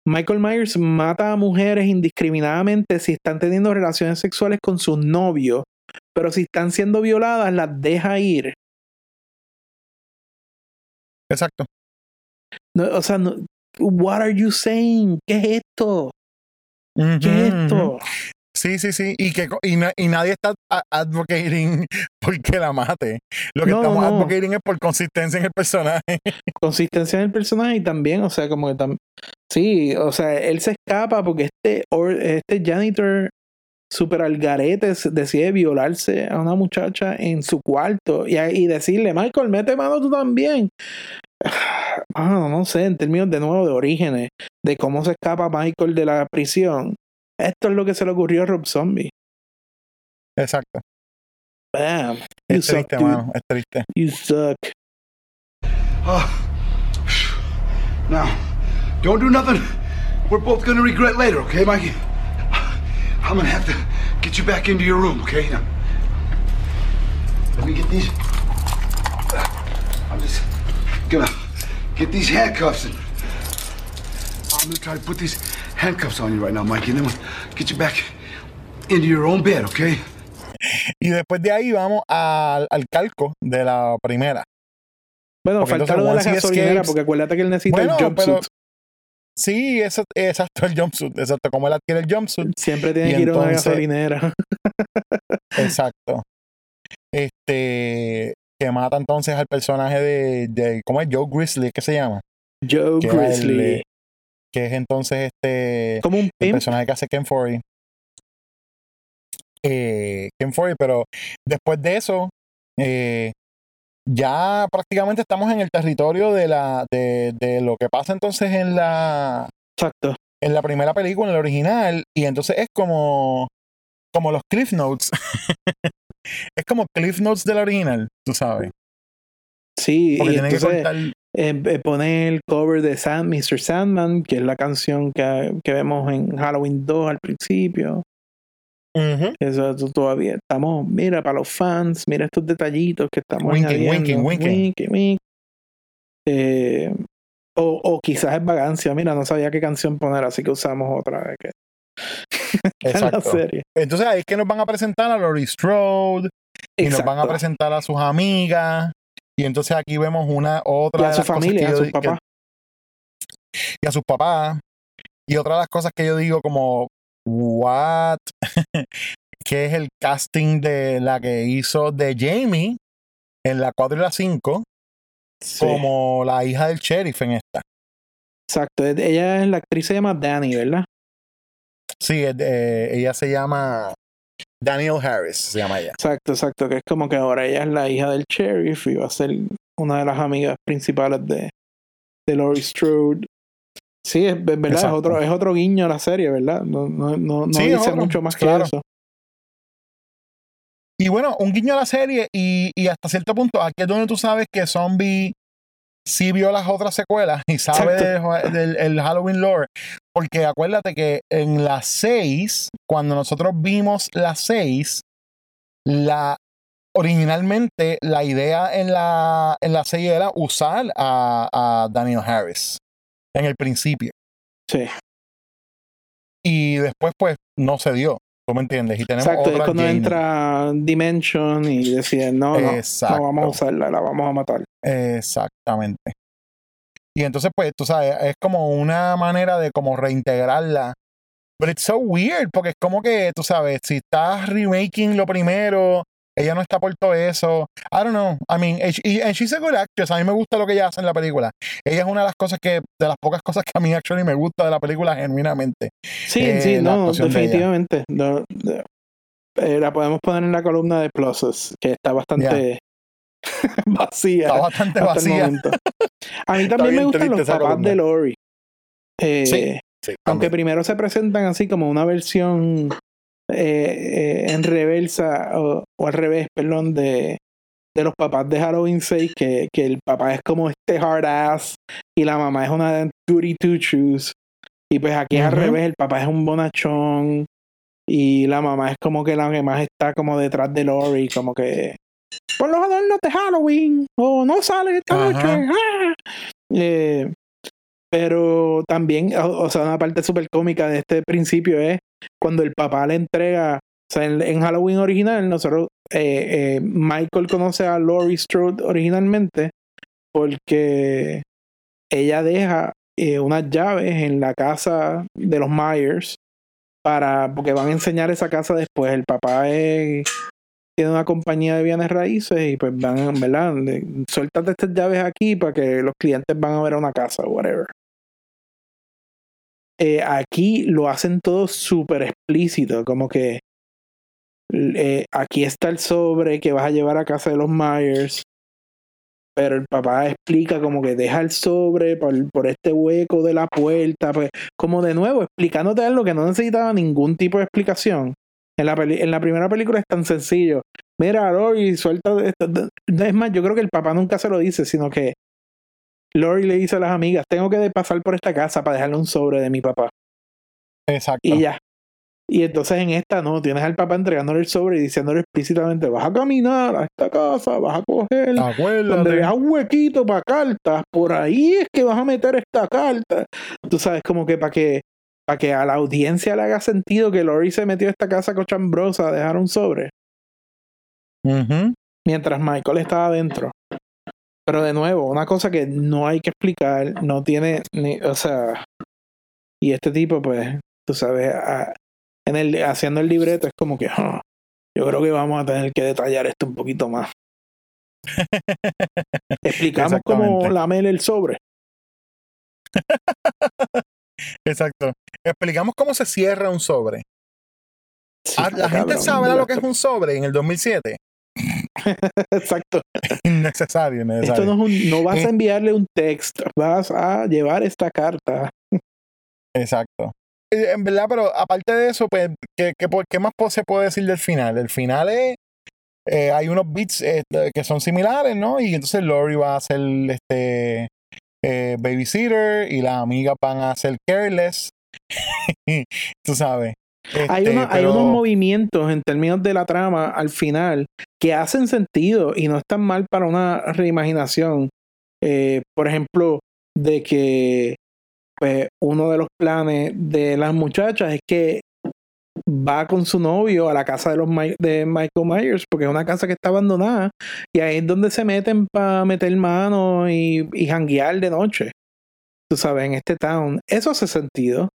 Michael Myers mata a mujeres indiscriminadamente si están teniendo relaciones sexuales con sus novios, pero si están siendo violadas las deja ir. Exacto. No, o sea, no, what are you saying? ¿Qué es esto? ¿Qué es esto? Sí, sí, sí. Y, que, y, na- y nadie está advocating porque la mate. Lo que No, estamos no. advocating es por consistencia en el personaje. Consistencia en el personaje y también, o sea, como que tam- sí, o sea, él se escapa porque este, or- este janitor super algarete decide violarse a una muchacha en su cuarto y, y decirle, Michael, mete mano tú también. Ah, no sé, en términos de nuevo de orígenes, de cómo se escapa Michael de la prisión. Esto es lo que se le ocurrió a Rob Zombie. Exacto. Bam. You Es suck, triste, dude. mano. Es triste. You suck. Oh. Now, don't do nothing we're both gonna regret later, okay, Mikey? I'm gonna have to get you back into your room, okay? Now, let me get these. I'm just gonna get these handcuffs and I'm gonna try to put these handcuffs on you right now, Mikey, and then we'll get you back into your own bed, okay? Y después de ahí vamos al, al calco de la primera. Bueno, falta lo de la gasolinera, escapes- porque acuérdate que él necesita Bueno, el jumpsuit. pero- Sí, eso, exacto, el jumpsuit. Exacto, como él adquiere el jumpsuit. Siempre tiene que ir a una gasolinera. Exacto. Este. Que mata entonces al personaje de. de ¿Cómo es? Joe Grizzly, ¿qué se llama? Joe Que era el- Grizzly. Que es entonces este. Como un El personaje que hace Ken Forey. Eh, Ken Forey, pero después de eso, eh, ya prácticamente estamos en el territorio de la de, de lo que pasa entonces en la Exacto. en la primera película, en la original, y entonces es como como los Cliff Notes. es como Cliff Notes de la original, tú sabes. Sí, Porque y tienen que entonces eh, eh, pone el cover de Sand, Mr. Sandman, que es la canción que, que vemos en Halloween 2 al principio. Ujú. Eso eso todavía estamos, mira, para los fans, mira estos detallitos que estamos Winking, añadiendo. winking, winking. Wink. Eh, o, o quizás es vagancia, mira, no sabía qué canción poner, así que usamos otra vez que en la Exacto. serie. Entonces ahí es que nos van a presentar a Laurie Strode y nos van a Exacto. presentar a sus amigas. Y entonces aquí vemos una otra Y a su familia, a sus papás. y a sus papás. Y otra de las cosas que yo digo como, what? que es el casting de la que hizo de Jamie en la 4 y la 5 Sí, como la hija del sheriff en esta. Exacto, ella es la actriz, se llama Danny, ¿verdad? Sí, de- ella se llama Daniel Harris, se llama ella. Exacto, exacto, que es como que ahora ella es la hija del sheriff y va a ser una de las amigas principales de, de Laurie Strode. Sí, es, es verdad, es otro, es otro guiño a la serie, ¿verdad? No, no, no, no Sí, dice otro, mucho más claro. que eso. Y bueno, un guiño a la serie y, y hasta cierto punto, aquí es donde tú sabes que Zombie sí vio las otras secuelas y sabe del el Halloween lore. Porque acuérdate que en las 6, cuando nosotros vimos las 6, la, originalmente la idea en la, en la 6 era usar a, a Daniel Harris en el principio. Sí, Y después, pues, no se dio. ¿Tú me entiendes? Y tenemos exacto, es cuando entra Dimension y deciden, no, no, no vamos a usarla, la vamos a matar. Exactamente. Y entonces, pues, tú sabes, es como una manera de como reintegrarla. But it's so weird, porque es como que, tú sabes, si estás remaking lo primero, ella no está por todo eso. I don't know. I mean, and she's a good actress. A mí me gusta lo que ella hace en la película. Ella es una de las cosas que, de las pocas cosas que a mí actually me gusta de la película genuinamente. Sí, Eh, sí, no, de definitivamente. No, de- eh, la podemos poner en la columna de pluses, que está bastante vacía. Está bastante vacía. A mí también me gustan los papás columna. de Lori. Eh, Sí, Sí, aunque primero se presentan así como una versión eh, eh, en reversa o, o al revés, perdón, de, de los papás de Halloween 6, que, que el papá es como este hard ass y la mamá es una goody two shoes. Y pues aquí es al revés, el papá es un bonachón y la mamá es como que la que más está como detrás de Lori, como que por los adornos de Halloween o no sale esta Ajá. noche. ¡ah! Eh, pero también, o, o sea, una parte súper cómica de este principio es cuando el papá le entrega, o sea, en, en Halloween original, nosotros, eh, eh, Michael conoce a Laurie Strode originalmente porque ella deja eh, unas llaves en la casa de los Myers para, porque van a enseñar esa casa después. El papá tiene una compañía de bienes raíces y pues van, ¿verdad? Suéltate estas llaves aquí para que los clientes van a ver una casa, whatever. Eh, aquí lo hacen todo súper explícito, como que eh, aquí está el sobre que vas a llevar a casa de los Myers, pero el papá explica como que deja el sobre por, este hueco de la puerta, pues como de nuevo explicándote algo que no necesitaba ningún tipo de explicación. En la, peli- en la primera película es tan sencillo. Mira, Lori, suelta esto. Es más, yo creo que el papá nunca se lo dice, sino que Lori le dice a las amigas, tengo que pasar por esta casa para dejarle un sobre de mi papá. Exacto. Y ya. Y entonces en esta no, tienes al papá entregándole el sobre y diciéndole explícitamente, vas a caminar a esta casa, vas a coger donde Acuérdate. veas un huequito para cartas, por ahí es que vas a meter esta carta. Tú sabes, como que para que para que a la audiencia le haga sentido que Lori se metió a esta casa cochambrosa a dejar un sobre, mientras Michael estaba adentro. Pero de nuevo, una cosa que no hay que explicar, no tiene, ni, o sea, y este tipo, pues, tú sabes, a- en el, haciendo el libreto es como que, "Ah, yo creo que vamos a tener que detallar esto un poquito más. Explicamos cómo lamer el sobre. Exacto. Explicamos cómo se cierra un sobre. Sí, Ah, la gente de lo que es un sobre en el 2007. Exacto. Innecesario, Esto no, es un- no vas Eh. a enviarle un text, vas a llevar esta carta. Exacto. Eh, En verdad, pero aparte de eso, pues, ¿qué, qué, qué más se puede decir del final? El final es. eh, hay unos beats eh, que son similares, ¿no? Y entonces Lori va a ser este eh, babysitter y las amigas van a ser careless. Tú sabes. Hay, Este, hay unos movimientos en términos de la trama al final que hacen sentido y no están mal para una reimaginación. Eh, por ejemplo, de que pues, uno de los planes de las muchachas es que va con su novio a la casa de los de Michael Myers porque es una casa que está abandonada y ahí es donde se meten para meter mano y, y janguear de noche. Tú sabes, en este town. Eso hace sentido.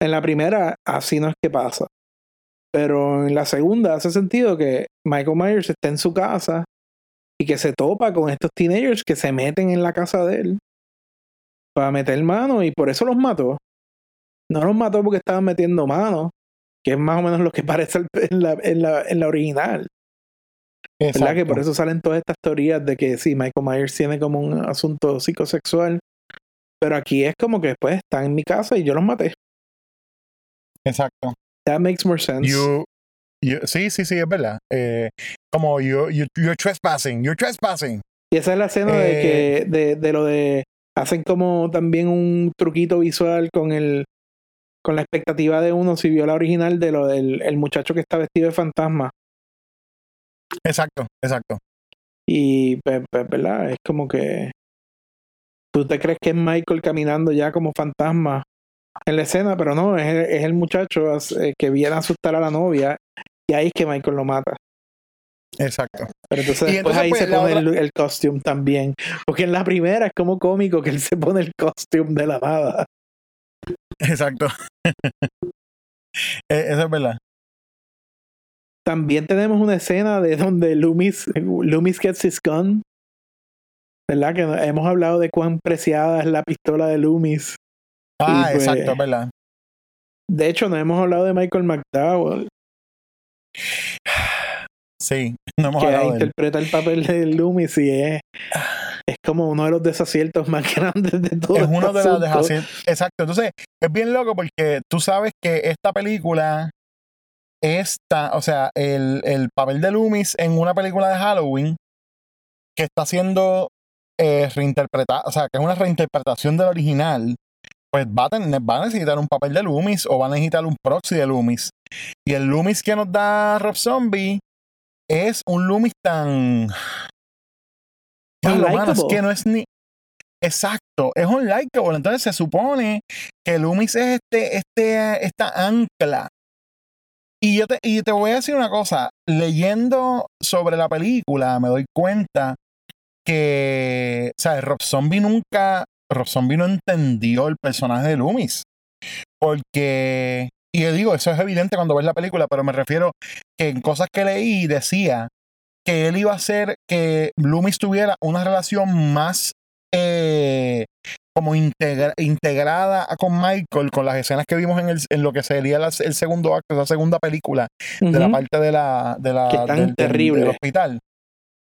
En la primera, así no es que pasa. Pero en la segunda hace sentido que Michael Myers esté en su casa y que se topa con estos teenagers que se meten en la casa de él para meter mano y por eso los mató. No los mató porque estaban metiendo mano, que es más o menos lo que parece en la, en la, en la original. ¿Verdad? Que por Exacto. eso salen todas estas teorías de que sí, Michael Myers tiene como un asunto psicosexual. Pero aquí es como que pues están en mi casa y yo los maté. Exacto. That makes more sense. You, you- sí, sí, sí, es verdad. Eh, como you, you, you're trespassing, you're trespassing. Y esa es la escena de Eh, que de, de lo de hacen como también un truquito visual con el con la expectativa de uno si vio la original de lo del el muchacho que está vestido de fantasma Exacto, exacto. y pues, pues, verdad es como que tú te crees que es Michael caminando ya como fantasma en la escena pero no es, el- es el muchacho eh, que viene a asustar a la novia y ahí es que Michael lo mata Exacto. pero entonces Y después entonces, ahí pues, se pone otra- el, el costume también porque en la primera es como cómico que él se pone el costume de la nada Exacto. Eh, Eso es verdad. También tenemos una escena de donde Loomis, Loomis gets his gun. ¿Verdad? Que hemos hablado de cuán preciada es la pistola de Loomis. Ah, pues, exacto, es verdad. De hecho, no hemos hablado de Michael McDowell, Sí, no hemos que hablado de él. interpreta el papel de Loomis y es, es como uno de los desaciertos más grandes de todo. Es este uno de los desaciertos. Exacto. Entonces, es bien loco porque tú sabes que esta película, esta, o sea, el, el papel de Loomis en una película de Halloween que está siendo eh, reinterpretada, o sea, que es una reinterpretación del original, pues va a, tener, va a necesitar un papel de Loomis o va a necesitar un proxy de Loomis. Y el Loomis que nos da Rob Zombie es un Loomis tan. Diablo, mano, es que no es ni. Exacto, es unlikable. Entonces se supone que Loomis es este, este, esta ancla. Y yo te, y te voy a decir una cosa, leyendo sobre la película me doy cuenta que, o sea, Rob Zombie nunca, Rob Zombie no entendió el personaje de Loomis. Porque, y yo digo, eso es evidente cuando ves la película, pero me refiero que en cosas que leí decía que él iba a hacer que Loomis tuviera una relación más eh, como integra- integrada con Michael, con las escenas que vimos en, el- en lo que sería la- el segundo acto, esa segunda película de la parte de la, de la Que están del- del hospital,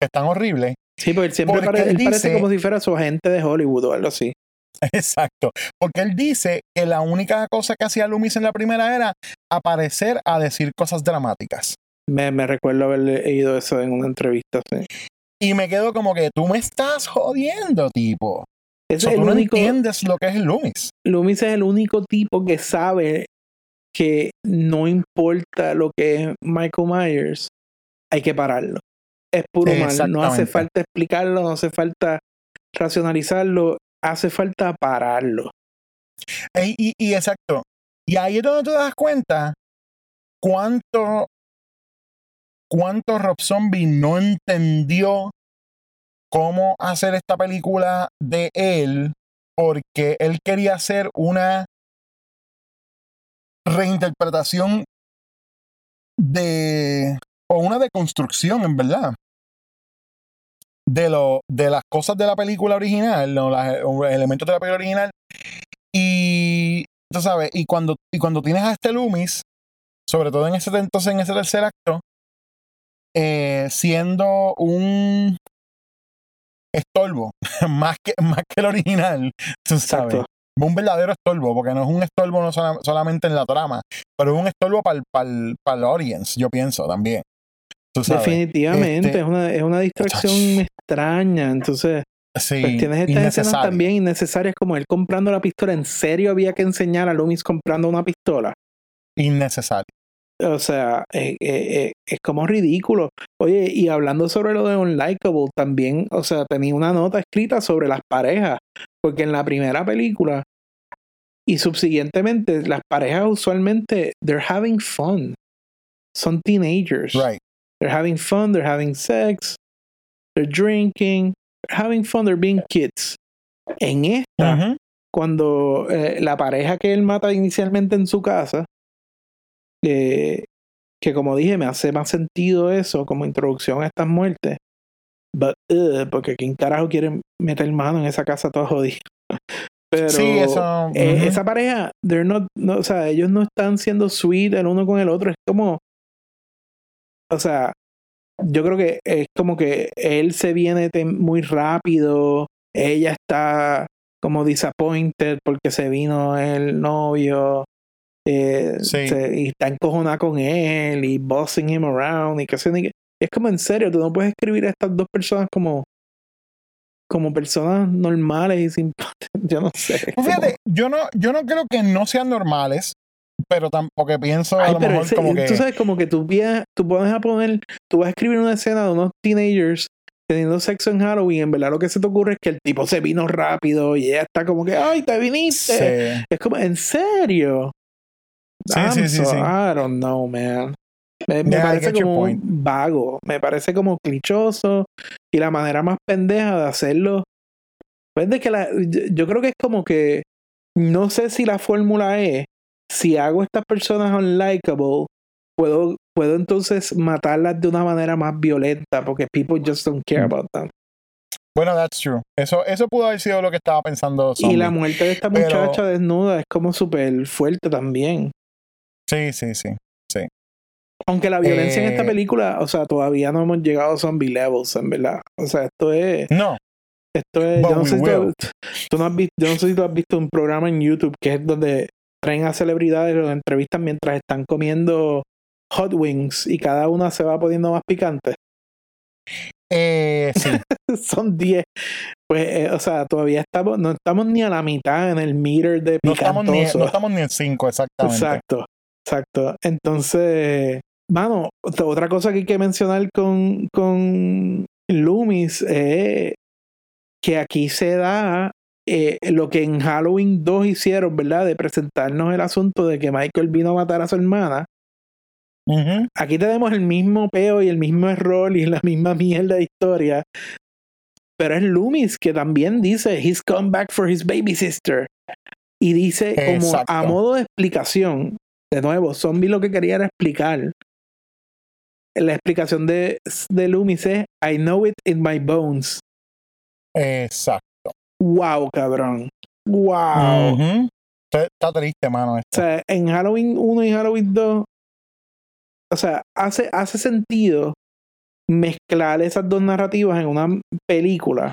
que están horribles. Sí, porque él siempre Porque pare- él él parece dice- como si fuera su agente de Hollywood o algo así. Exacto. Porque él dice que la única cosa que hacía Loomis en la primera era aparecer a decir cosas dramáticas. Me, me recuerdo haber leído eso en una entrevista. sí. Y me quedo como que tú me estás jodiendo, tipo. So, es tú el no único, entiendes lo que es Loomis. Loomis es el único tipo que sabe que no importa lo que es Michael Myers, hay que pararlo. Es puro mal. No hace falta explicarlo, no hace falta racionalizarlo, hace falta pararlo. Y, y exacto. Y ahí es donde te das cuenta cuánto, cuánto Rob Zombie no entendió cómo hacer esta película de él, porque él quería hacer una reinterpretación de, o una deconstrucción, en verdad, de, lo, de las cosas de la película original, las- los elementos de la película original, y tú sabes, y cuando, y cuando tienes a este Loomis, sobre todo en ese entonces, en ese tercer acto, eh, siendo un estorbo, más que, más que el original, tú sabes. Exacto. Un verdadero estorbo, porque no es un estorbo no sola- solamente en la trama, pero es un estorbo para el audience, yo pienso también. Definitivamente, Este- es, una, es una distracción extraña. Entonces, Sí, pues tienes estas escenas también innecesarias como él comprando la pistola. ¿En serio había que enseñar a Loomis comprando una pistola? Innecesario. O sea, eh, eh, eh, es como ridículo. Oye, y hablando sobre lo de Unlikable, también, o sea, tenía una nota escrita sobre las parejas, porque en la primera película y subsiguientemente, las parejas usualmente, they're having fun. Son teenagers. Right. They're having fun, they're having sex, they're drinking, they're having fun, they're being kids. En esta, cuando eh, la pareja que él mata inicialmente en su casa, eh, que como dije, me hace más sentido eso como introducción a estas muertes. But, ugh, porque ¿quién carajo quiere meter mano en esa casa toda jodida? Pero Sí, eso, eh, ujú. esa pareja, they're not, no, o sea, ellos no están siendo sweet el uno con el otro. Es como, o sea, yo creo que es como que él se viene muy rápido, ella está como disappointed porque se vino el novio eh, Sí. se- y está encojonada con él y bossing him around y qué. Es como en serio, tú no puedes escribir a estas dos personas como como personas normales y sin yo no sé. como- Fíjate, yo no, yo no creo que no sean normales, pero tampoco pienso a Ay, lo mejor ese- como que. tú sabes como que tú tú pones a poner, tú vas a escribir una escena de unos teenagers teniendo sexo en Halloween, en verdad lo que se te ocurre es que el tipo se vino rápido y ella está como que, ay, te viniste. Sí. Es como, ¿en serio? Sí, I'm sí, sí, so- sí. I don't know, man. Me, me Yeah, I parece como vago, me parece como clichoso y la manera más pendeja de hacerlo. Pues de que la, yo, yo creo que es como que no sé si la fórmula es si hago estas personas unlikable, puedo, puedo entonces matarlas de una manera más violenta porque people just don't care about them. Bueno, that's true. Eso, eso pudo haber sido lo que estaba pensando. Y la muerte de esta Pero- muchacha desnuda es como súper fuerte también. Sí, sí, sí. Aunque la violencia en esta Eh, película, o sea, todavía no hemos llegado a zombie levels, en verdad. O sea, esto es. No. Esto es. Yo no, sé si tú no has visto, yo no sé si tú has visto un programa en YouTube que es donde traen a celebridades, los entrevistan mientras están comiendo hot wings y cada una se va poniendo más picante. Eh, sí. Son 10. Pues, eh, o sea, todavía estamos, no estamos ni a la mitad en el meter de No estamos, ni, picantoso. no estamos ni en 5, exactamente. Exacto, exacto. Entonces, mano, ot- otra cosa que hay que mencionar con, con Loomis es que aquí se da eh, lo que en Halloween 2 hicieron, ¿verdad? De presentarnos el asunto de que Michael vino a matar a su hermana. Aquí tenemos el mismo peo y el mismo error y la misma mierda de historia. Pero es Loomis que también dice, he's come back for his baby sister. Y dice como a modo de explicación, de nuevo, Zombie lo que quería era explicar. La explicación de, de Loomis es, I know it in my bones. Exacto. Wow, cabrón. Wow. Ujú. Está, está triste, mano. O sea, en Halloween 1 y Halloween 2, o sea, hace, hace sentido mezclar esas dos narrativas en una película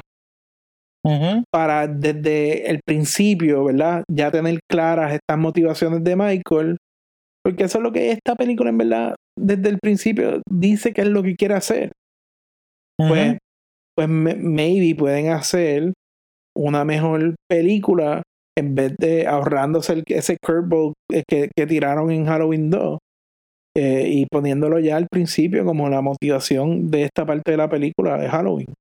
para desde el principio, ¿verdad? Ya tener claras estas motivaciones de Michael, porque eso es lo que esta película en verdad desde el principio dice que es lo que quiere hacer. Pues, pues maybe pueden hacer una mejor película en vez de ahorrándose ese curveball eh, que, que tiraron en Halloween 2 eh, y poniéndolo ya al principio como la motivación de esta parte de la película de Halloween.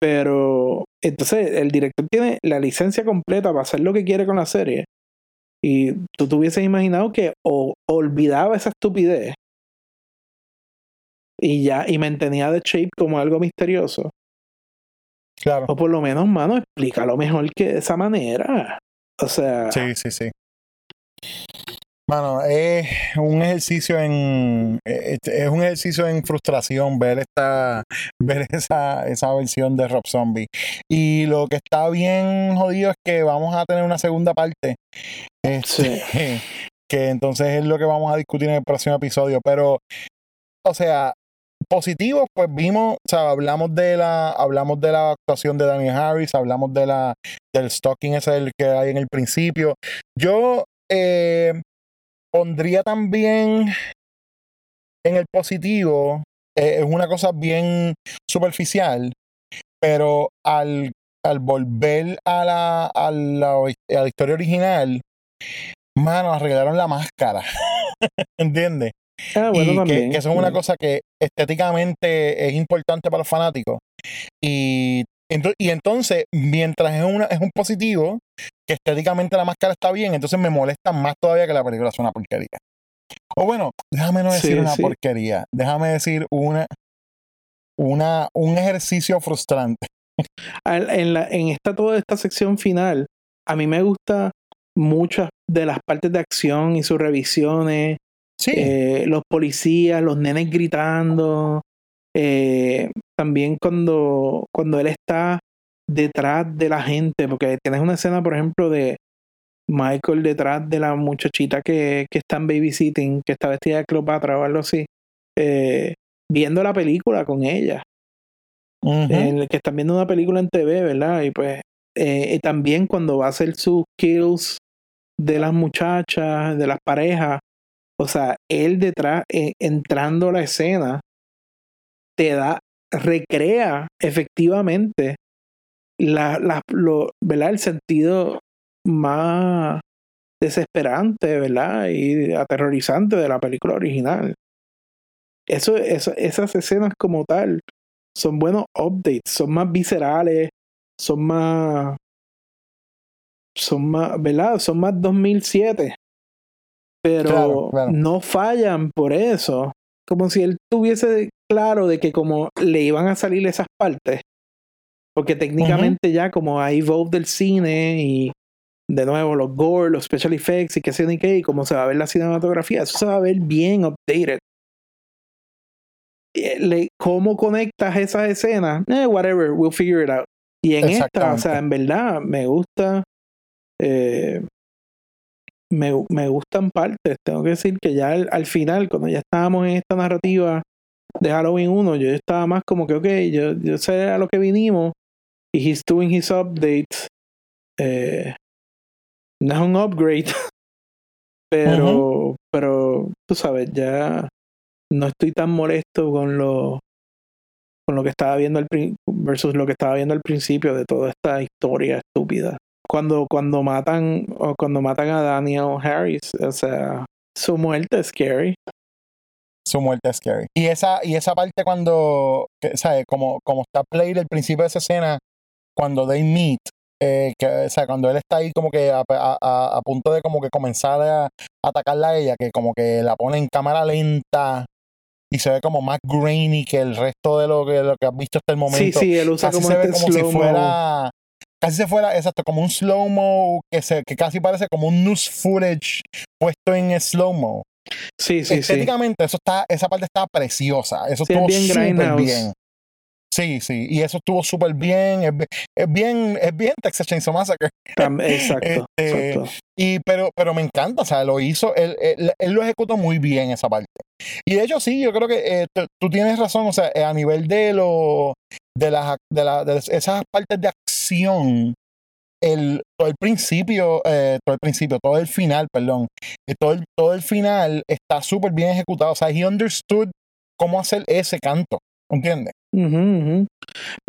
Pero entonces el director tiene la licencia completa para hacer lo que quiere con la serie. Y tú te hubieses imaginado que olvidaba esa estupidez y ya, y mantenía The Shape como algo misterioso. Claro. O por lo menos, mano, explícalo mejor que de esa manera. O sea, Sí, sí, sí. Mano, es un ejercicio en eh, es un ejercicio en frustración ver esta ver esa, esa versión de Rob Zombie. Y lo que está bien jodido es que vamos a tener una segunda parte. Este, que entonces es lo que vamos a discutir en el próximo episodio. Pero, o sea, positivos, pues vimos, o sea, hablamos de la, hablamos de la actuación de Daniel Harris, hablamos de la, del stalking ese del que hay en el principio. Yo eh, pondría también en el positivo, eh, es una cosa bien superficial, pero al, al volver a la, a la, a la historia original, mano, arreglaron la máscara. ¿Entiendes? Ah, bueno, y también. que, que eso es una cosa que estéticamente es importante para los fanáticos. Y, ento- y entonces, mientras es, una, es un positivo, que estéticamente la máscara está bien, entonces me molesta más todavía que la película es una porquería. O bueno, déjame no decir Sí, una sí. porquería, déjame decir una, una, un ejercicio frustrante. En, la, en esta toda esta sección final, a mí me gusta muchas de las partes de acción y sus revisiones. Sí, eh, los policías, los nenes gritando. eh, también cuando, cuando él está detrás de la gente, porque tienes una escena, por ejemplo, de Michael detrás de la muchachita que, que está en babysitting, que está vestida de Cleopatra o algo así, eh, viendo la película con ella. el que están viendo una película en TV, ¿verdad? Y pues eh, también cuando va a hacer sus kills de las muchachas, de las parejas, o sea, él detrás, eh, entrando a la escena, te da, recrea efectivamente la, la- lo, ¿verdad? el sentido más desesperante, ¿verdad? Y aterrorizante de la película original. Eso, eso, esas escenas como tal son buenos updates, son más viscerales, son más, son más, ¿verdad? Son más 2007. Pero Claro, claro. no fallan por eso. Como si él tuviese claro de que como le iban a salir esas partes. Porque técnicamente ya como hay vogue del cine y de nuevo los gore, los special effects y qué sé ni qué, y como se va a ver la cinematografía, eso se va a ver bien updated. Eh, le- ¿Cómo conectas esas escenas? Eh, whatever, we'll figure it out. Y en esta, o sea, en verdad, me gusta. eh, me, me gustan partes. Tengo que decir que ya al, al final, cuando ya estábamos en esta narrativa de Halloween 1, yo estaba más como que, ok, yo, yo sé a lo que vinimos. Y he's doing his updates. Eh, no es un upgrade. pero, pero, tú sabes, ya no estoy tan molesto con lo con lo que estaba viendo al versus lo que estaba viendo al principio de toda esta historia estúpida. Cuando, cuando matan o cuando matan a Daniel Harris, o sea, su muerte es scary. su muerte es scary. Y esa, y esa parte cuando, ¿sabes? Como, como está played el principio de esa escena, cuando they meet, eh, que, o sea, cuando él está ahí como que a, a- a- a punto de como que comenzar a, atacarla a ella, que como que la pone en cámara lenta y se ve como más grainy que el resto de lo que, lo que has visto hasta el Sí, momento. sí, él usa como se ve este si fuera casi se fuera exacto como un slow mo que se que casi parece como un news footage puesto en slow mo Sí, sí, sí. estéticamente eso está esa parte está preciosa eso Sí, es estuvo bien súper Grindhouse. bien sí sí y eso estuvo súper bien es, bi- es bien es bien Texas Chainsaw Massacre exacto, Este, exacto. y pero pero me encanta o sea lo hizo él, él, él lo ejecutó muy bien esa parte y de hecho sí yo creo que eh, tú- tú tienes razón o sea eh, a nivel de lo de las de, la- de esas partes de acción el todo el principio eh, todo el principio todo el final perdón eh, todo el todo el final está súper bien ejecutado o sea he understood cómo hacer ese canto ¿entiendes? Ujú, ujú.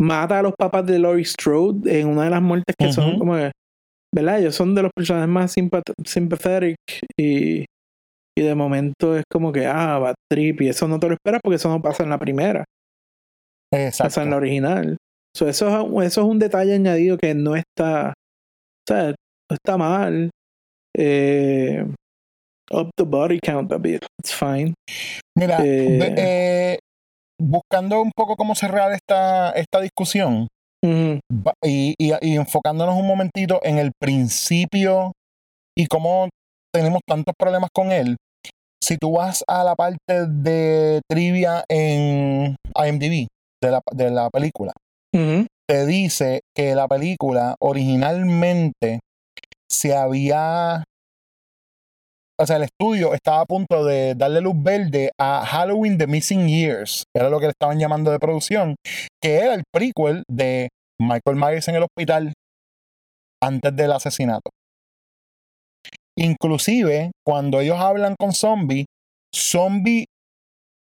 Mata a los papás de Laurie Strode en una de las muertes que son Ujú. como que, ¿verdad? Ellos son de los personajes más sympathetic y, y de momento es como que, ah, bad trip y eso no te lo esperas porque eso no pasa en la primera, pasa exacto en la original. So, eso, es, eso es un detalle añadido que no está, o sea, no está mal. Eh, up the body count a bit, it's fine. Mira, Eh, eh, buscando un poco cómo cerrar esta, esta discusión y, y- y enfocándonos un momentito en el principio y cómo tenemos tantos problemas con él. Si tú vas a la parte de trivia en IMDb de la, de la película, ujú. te dice que la película originalmente se había o sea, el estudio estaba a punto de darle luz verde a Halloween The Missing Years, era lo que le estaban llamando de producción, que era el prequel de Michael Myers en el hospital antes del asesinato. Inclusive, cuando ellos hablan con Zombie, Zombie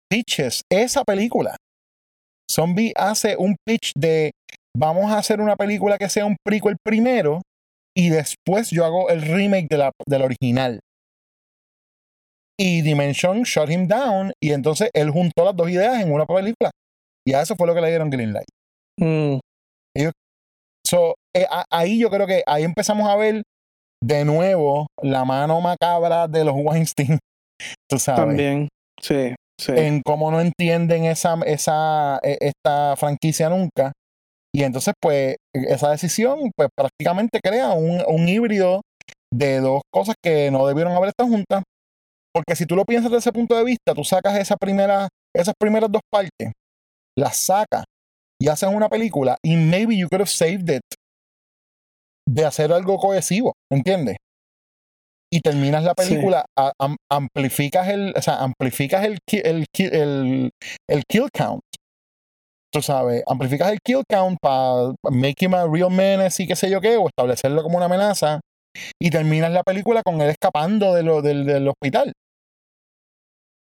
pitches esa película. Zombie hace un pitch de vamos a hacer una película que sea un prequel primero y después yo hago el remake de la, del original. Y Dimension shut him down y entonces él juntó las dos ideas en una película. Y a eso fue lo que le dieron Greenlight. Mm, Ellos- so, eh, a- ahí yo creo que ahí empezamos a ver de nuevo la mano macabra de los Weinstein. Tú sabes. también. Sí, en cómo no entienden esa, esa, e- esta franquicia nunca. Y entonces, pues, esa decisión, pues, prácticamente crea un, un híbrido de dos cosas que no debieron haber estado juntas. Porque si tú lo piensas desde ese punto de vista, tú sacas esa primera, esas primeras dos partes, las sacas y haces una película y maybe you could have saved it de hacer algo cohesivo, ¿entiendes? Y terminas la Sí. película, a- am- amplificas el, o sea, amplificas el, el, el, el kill count. Tú sabes, amplificas el kill count para make him a real menace y qué sé yo qué, o establecerlo como una amenaza. Y terminas la película con él escapando de lo, del, del hospital.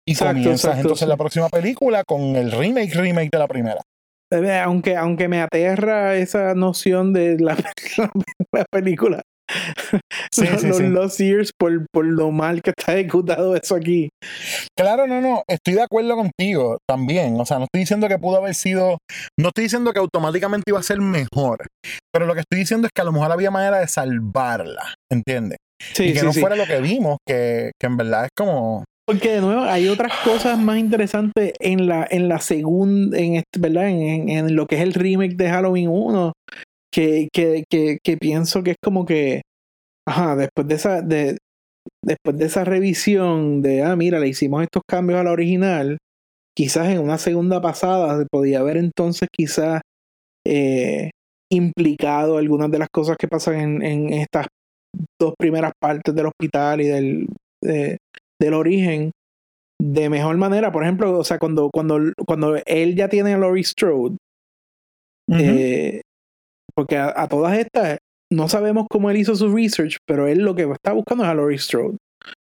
Y Exacto, comienzas exacto, entonces sí. la próxima película con el remake, remake de la primera. Aunque, aunque me aterra esa noción de la, la película. Sí, los, sí, los sí. Lost Years por, por lo mal que está ejecutado eso aquí. Claro, no, no, estoy de acuerdo contigo también. O sea, no estoy diciendo que pudo haber sido, no estoy diciendo que automáticamente iba a ser mejor, pero lo que estoy diciendo es que a lo mejor había manera de salvarla, ¿entiendes? Sí, y que no fuera lo que vimos, que, que en verdad es como, Porque de nuevo hay otras cosas más interesantes en la, en la segunda, en este, ¿verdad? En, en- en lo que es el remake de Halloween 1, que, que, que, que pienso que es como que, ajá, después de esa, de, después de esa revisión de, ah, mira, le hicimos estos cambios a la original, quizás en una segunda pasada se podía haber entonces quizás eh, implicado algunas de las cosas que pasan en, en estas dos primeras partes del hospital y del, de- del origen de mejor manera. Por ejemplo, o sea, cuando, cuando, cuando él ya tiene a Laurie Strode, eh, porque a, a todas estas no sabemos cómo él hizo su research, pero él lo que está buscando es a Laurie Strode.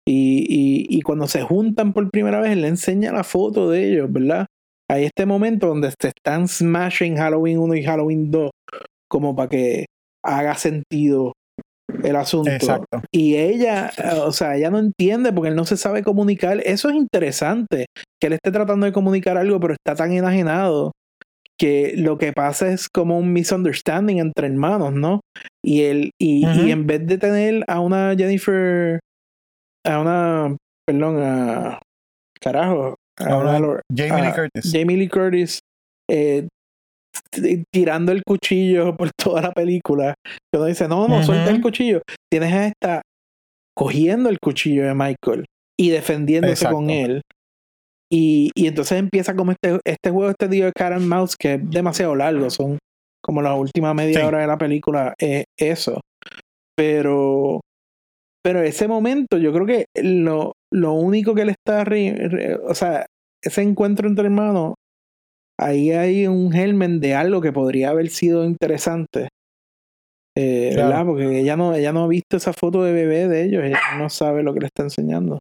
Y, y, y cuando se juntan por primera vez, él le enseña la foto de ellos, ¿verdad? Hay este momento donde se están smashing Halloween 1 y Halloween 2 como para que haga sentido el asunto. Exacto. Y ella, o sea, ella no entiende porque él no se sabe comunicar. Eso es interesante, que él esté tratando de comunicar algo, pero está tan enajenado que lo que pasa es como un misunderstanding entre hermanos, ¿no? Y él, y, y en vez de tener a una Jennifer, a una, perdón, a, carajo, a, una Jamie Lee a Curtis. Jamie Lee Curtis eh, tirando el cuchillo por toda la película. Que uno dice, no, no, suelta el cuchillo. Tienes a esta cogiendo el cuchillo de Michael y defendiéndose Exacto. con él. Y, y entonces empieza como este, este juego, este de Cat and Mouse, que es demasiado largo, son como la última media Sí. hora de la película, es eso. Pero, pero ese momento, yo creo que lo, lo único que le está, re- re- o sea, ese encuentro entre hermanos, ahí hay un germen de algo que podría haber sido interesante. Eh, Claro. ¿Verdad? Porque ella no, ella no ha visto esa foto de bebé de ellos, ella no sabe lo que le está enseñando.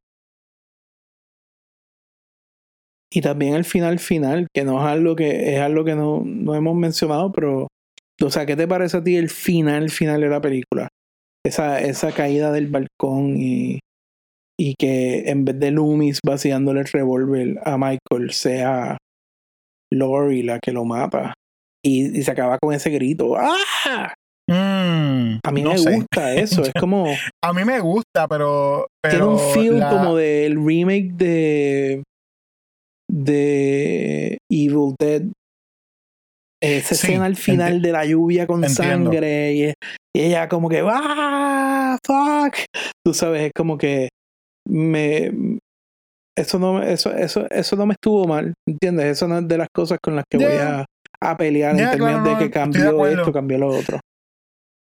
Y también el final final, que no es algo que es algo que no, no hemos mencionado, pero o sea, ¿qué te parece a ti el final final de la película? Esa, esa caída del balcón y, y que en vez de Loomis vaciándole el revólver a Michael sea Lori la que lo mata. Y, y se acaba con ese grito. ¡Ah! Mm, A mí no me sé. gusta eso. Es como. A mí me gusta, pero. tiene un feel la- como del remake de. De Evil Dead. Esa Sí, escena al final de la lluvia con entiendo. sangre y, y ella como que ¡Ah! ¡Fuck! Tú sabes, es como que me eso no eso, eso, eso no me estuvo mal, ¿entiendes? Eso no es de las cosas con las que voy a, a pelear Ya, en términos claro, no, de que de cambió esto, cambió lo otro.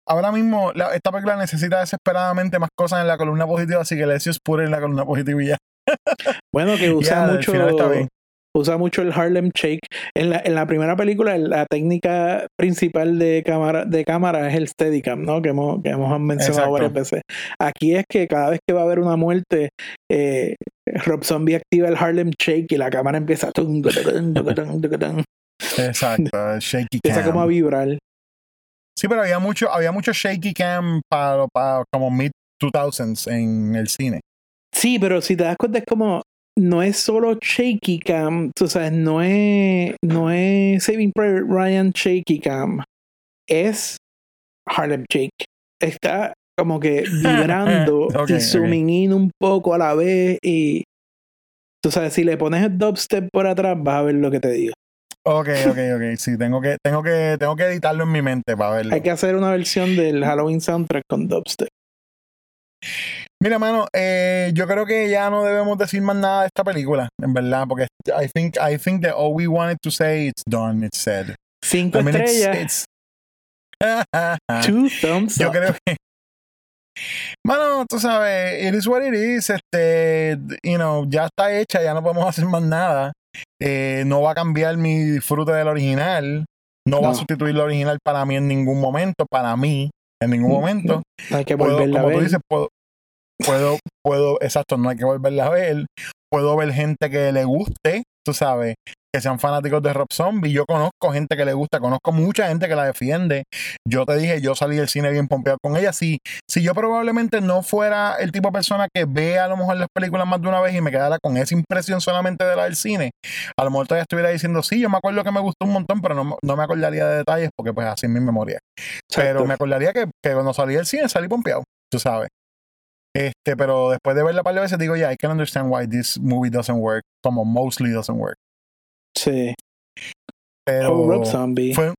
ahora mismo la- esta película necesita desesperadamente más cosas en la columna positiva, así que just put it en la columna positiva y ya. Bueno, que usa Ya, mucho. final está bien. Usa mucho el Harlem Shake. En la, en la primera película, la técnica principal de cámara, de cámara es el Steadicam, ¿no? Que hemos, que hemos mencionado Exacto. varias veces. Aquí es que cada vez que va a haber una muerte, eh, Rob Zombie activa el Harlem Shake y la cámara empieza. tucutun. Exacto, shaky Empieza como a cam. vibrar. Sí, pero había mucho, había mucho shaky cam para, para como mid 2000s en el cine. Sí, pero si te das cuenta es como no es solo shaky cam, tú sabes, no es no es Saving Private Ryan shaky cam, es Harlem Shake. Está como que vibrando y zooming in un poco a la vez y tú sabes, si le pones el dubstep por atrás vas a ver lo que te digo. Ok, ok, ok. Sí, tengo que, tengo que, tengo que editarlo en mi mente para verlo. Hay que hacer una versión del Halloween soundtrack con dubstep. Mira, mano, eh, yo creo que ya no debemos decir más nada de esta película, en verdad, porque I think, I think that all we wanted to say, it's done, it's said. Cinco I mean, estrellas, it's- two thumbs Yo up. creo que. Mano, tú sabes, it is what it is. Este, you know, ya está hecha, ya no podemos hacer más nada. Eh, no va a cambiar mi disfrute del original. No, va a sustituir el original para mí en ningún momento. Para mí, en ningún Mm, momento. Hay que Puedo, volverla a como tú ver. dices, puedo, puedo, puedo, exacto, no hay que volverla a ver. Puedo ver gente que le guste, tú sabes, que sean fanáticos de Rob Zombie. Yo conozco gente que le gusta, conozco mucha gente que la defiende. Yo te dije, yo salí del cine bien pompeado con ella. Si, si yo probablemente no fuera el tipo de persona que ve a lo mejor las películas más de una vez y me quedara con esa impresión solamente de la del cine, a lo mejor todavía estuviera diciendo, sí, yo me acuerdo que me gustó un montón, pero no, no me acordaría de detalles porque pues así es mi memoria. Pero me acordaría que, que cuando salí del cine salí pompeado, tú sabes. Este, pero después de verla un par de veces digo, ya, I can understand why this movie doesn't work, como mostly doesn't work. Sí. Pero Oh, Rob Zombie. fue,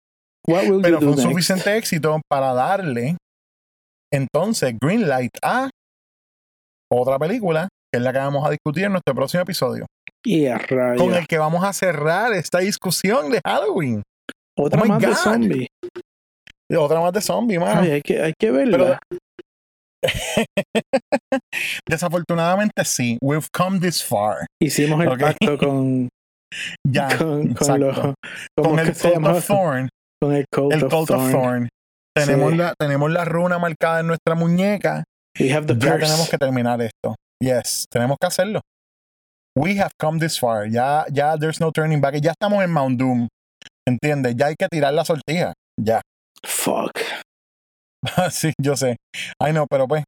What will pero you fue un next? suficiente éxito para darle entonces green light a otra película, que es la que vamos a discutir en nuestro próximo episodio, Y a rayos. con el que vamos a cerrar esta discusión de Halloween. Otra Oh más de zombie. Otra más de zombie, mano. Ay, hay que, hay que verla. Desafortunadamente sí, we've come this far. Hicimos el Ok. pacto con, Ya, con, con, ¿cómo con el Cult of Thorn. Con el Cult, El of, Cult of Thorn. Thorn. Tenemos, Sí. la, tenemos la runa marcada en nuestra muñeca. We have the ya curse. tenemos que terminar esto. Yes, tenemos que hacerlo. We have come this far. Ya, ya, there's no turning back. Ya estamos en Mount Doom. ¿Entiendes? Ya hay que tirar la sortija. Ya. Fuck. sí, yo sé. Ay, no, pero pues.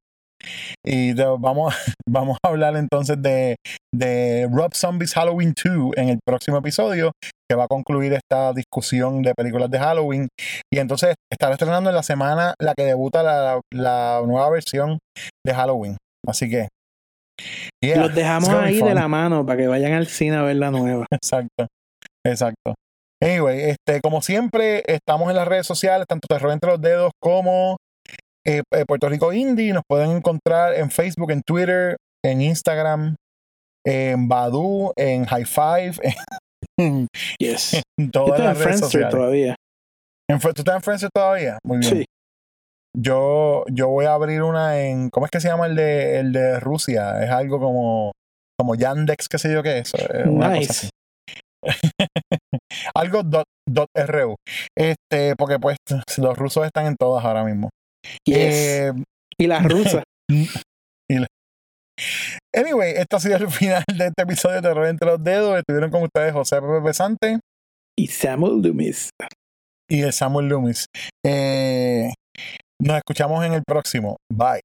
Y de- vamos, vamos a hablar entonces de, de Rob Zombie's Halloween 2 en el próximo episodio, que va a concluir esta discusión de películas de Halloween. Y entonces estará estrenando en la semana la que debuta la, la nueva versión de Halloween. Así que. yeah, Los dejamos ahí fun. de la mano para que vayan al cine a ver la nueva. Exacto, exacto. Anyway, este, como siempre, estamos en las redes sociales, tanto Terror entre los dedos como eh, eh, Puerto Rico Indie. Nos pueden encontrar en Facebook, en Twitter, en Instagram, en Badu, en High Five, en, Yes. en todas estoy en las redes sociales. todavía. En ¿Tú estás en Friendster todavía? Muy bien. Sí. Yo, yo voy a abrir una en. ¿Cómo es que se llama el de, el de Rusia? Es algo como, como Yandex, qué sé yo qué es. eh, cosa Nice. así. algo dot, dot RU. Este, porque pues los rusos están en todas ahora mismo. Yes. Eh, y las rusas. anyway, este ha sido el final de este episodio de Terror entre los dedos. Estuvieron con ustedes José Pepe Pesante y Samuel Loomis. y el Samuel Loomis. Eh, nos escuchamos en el próximo. Bye.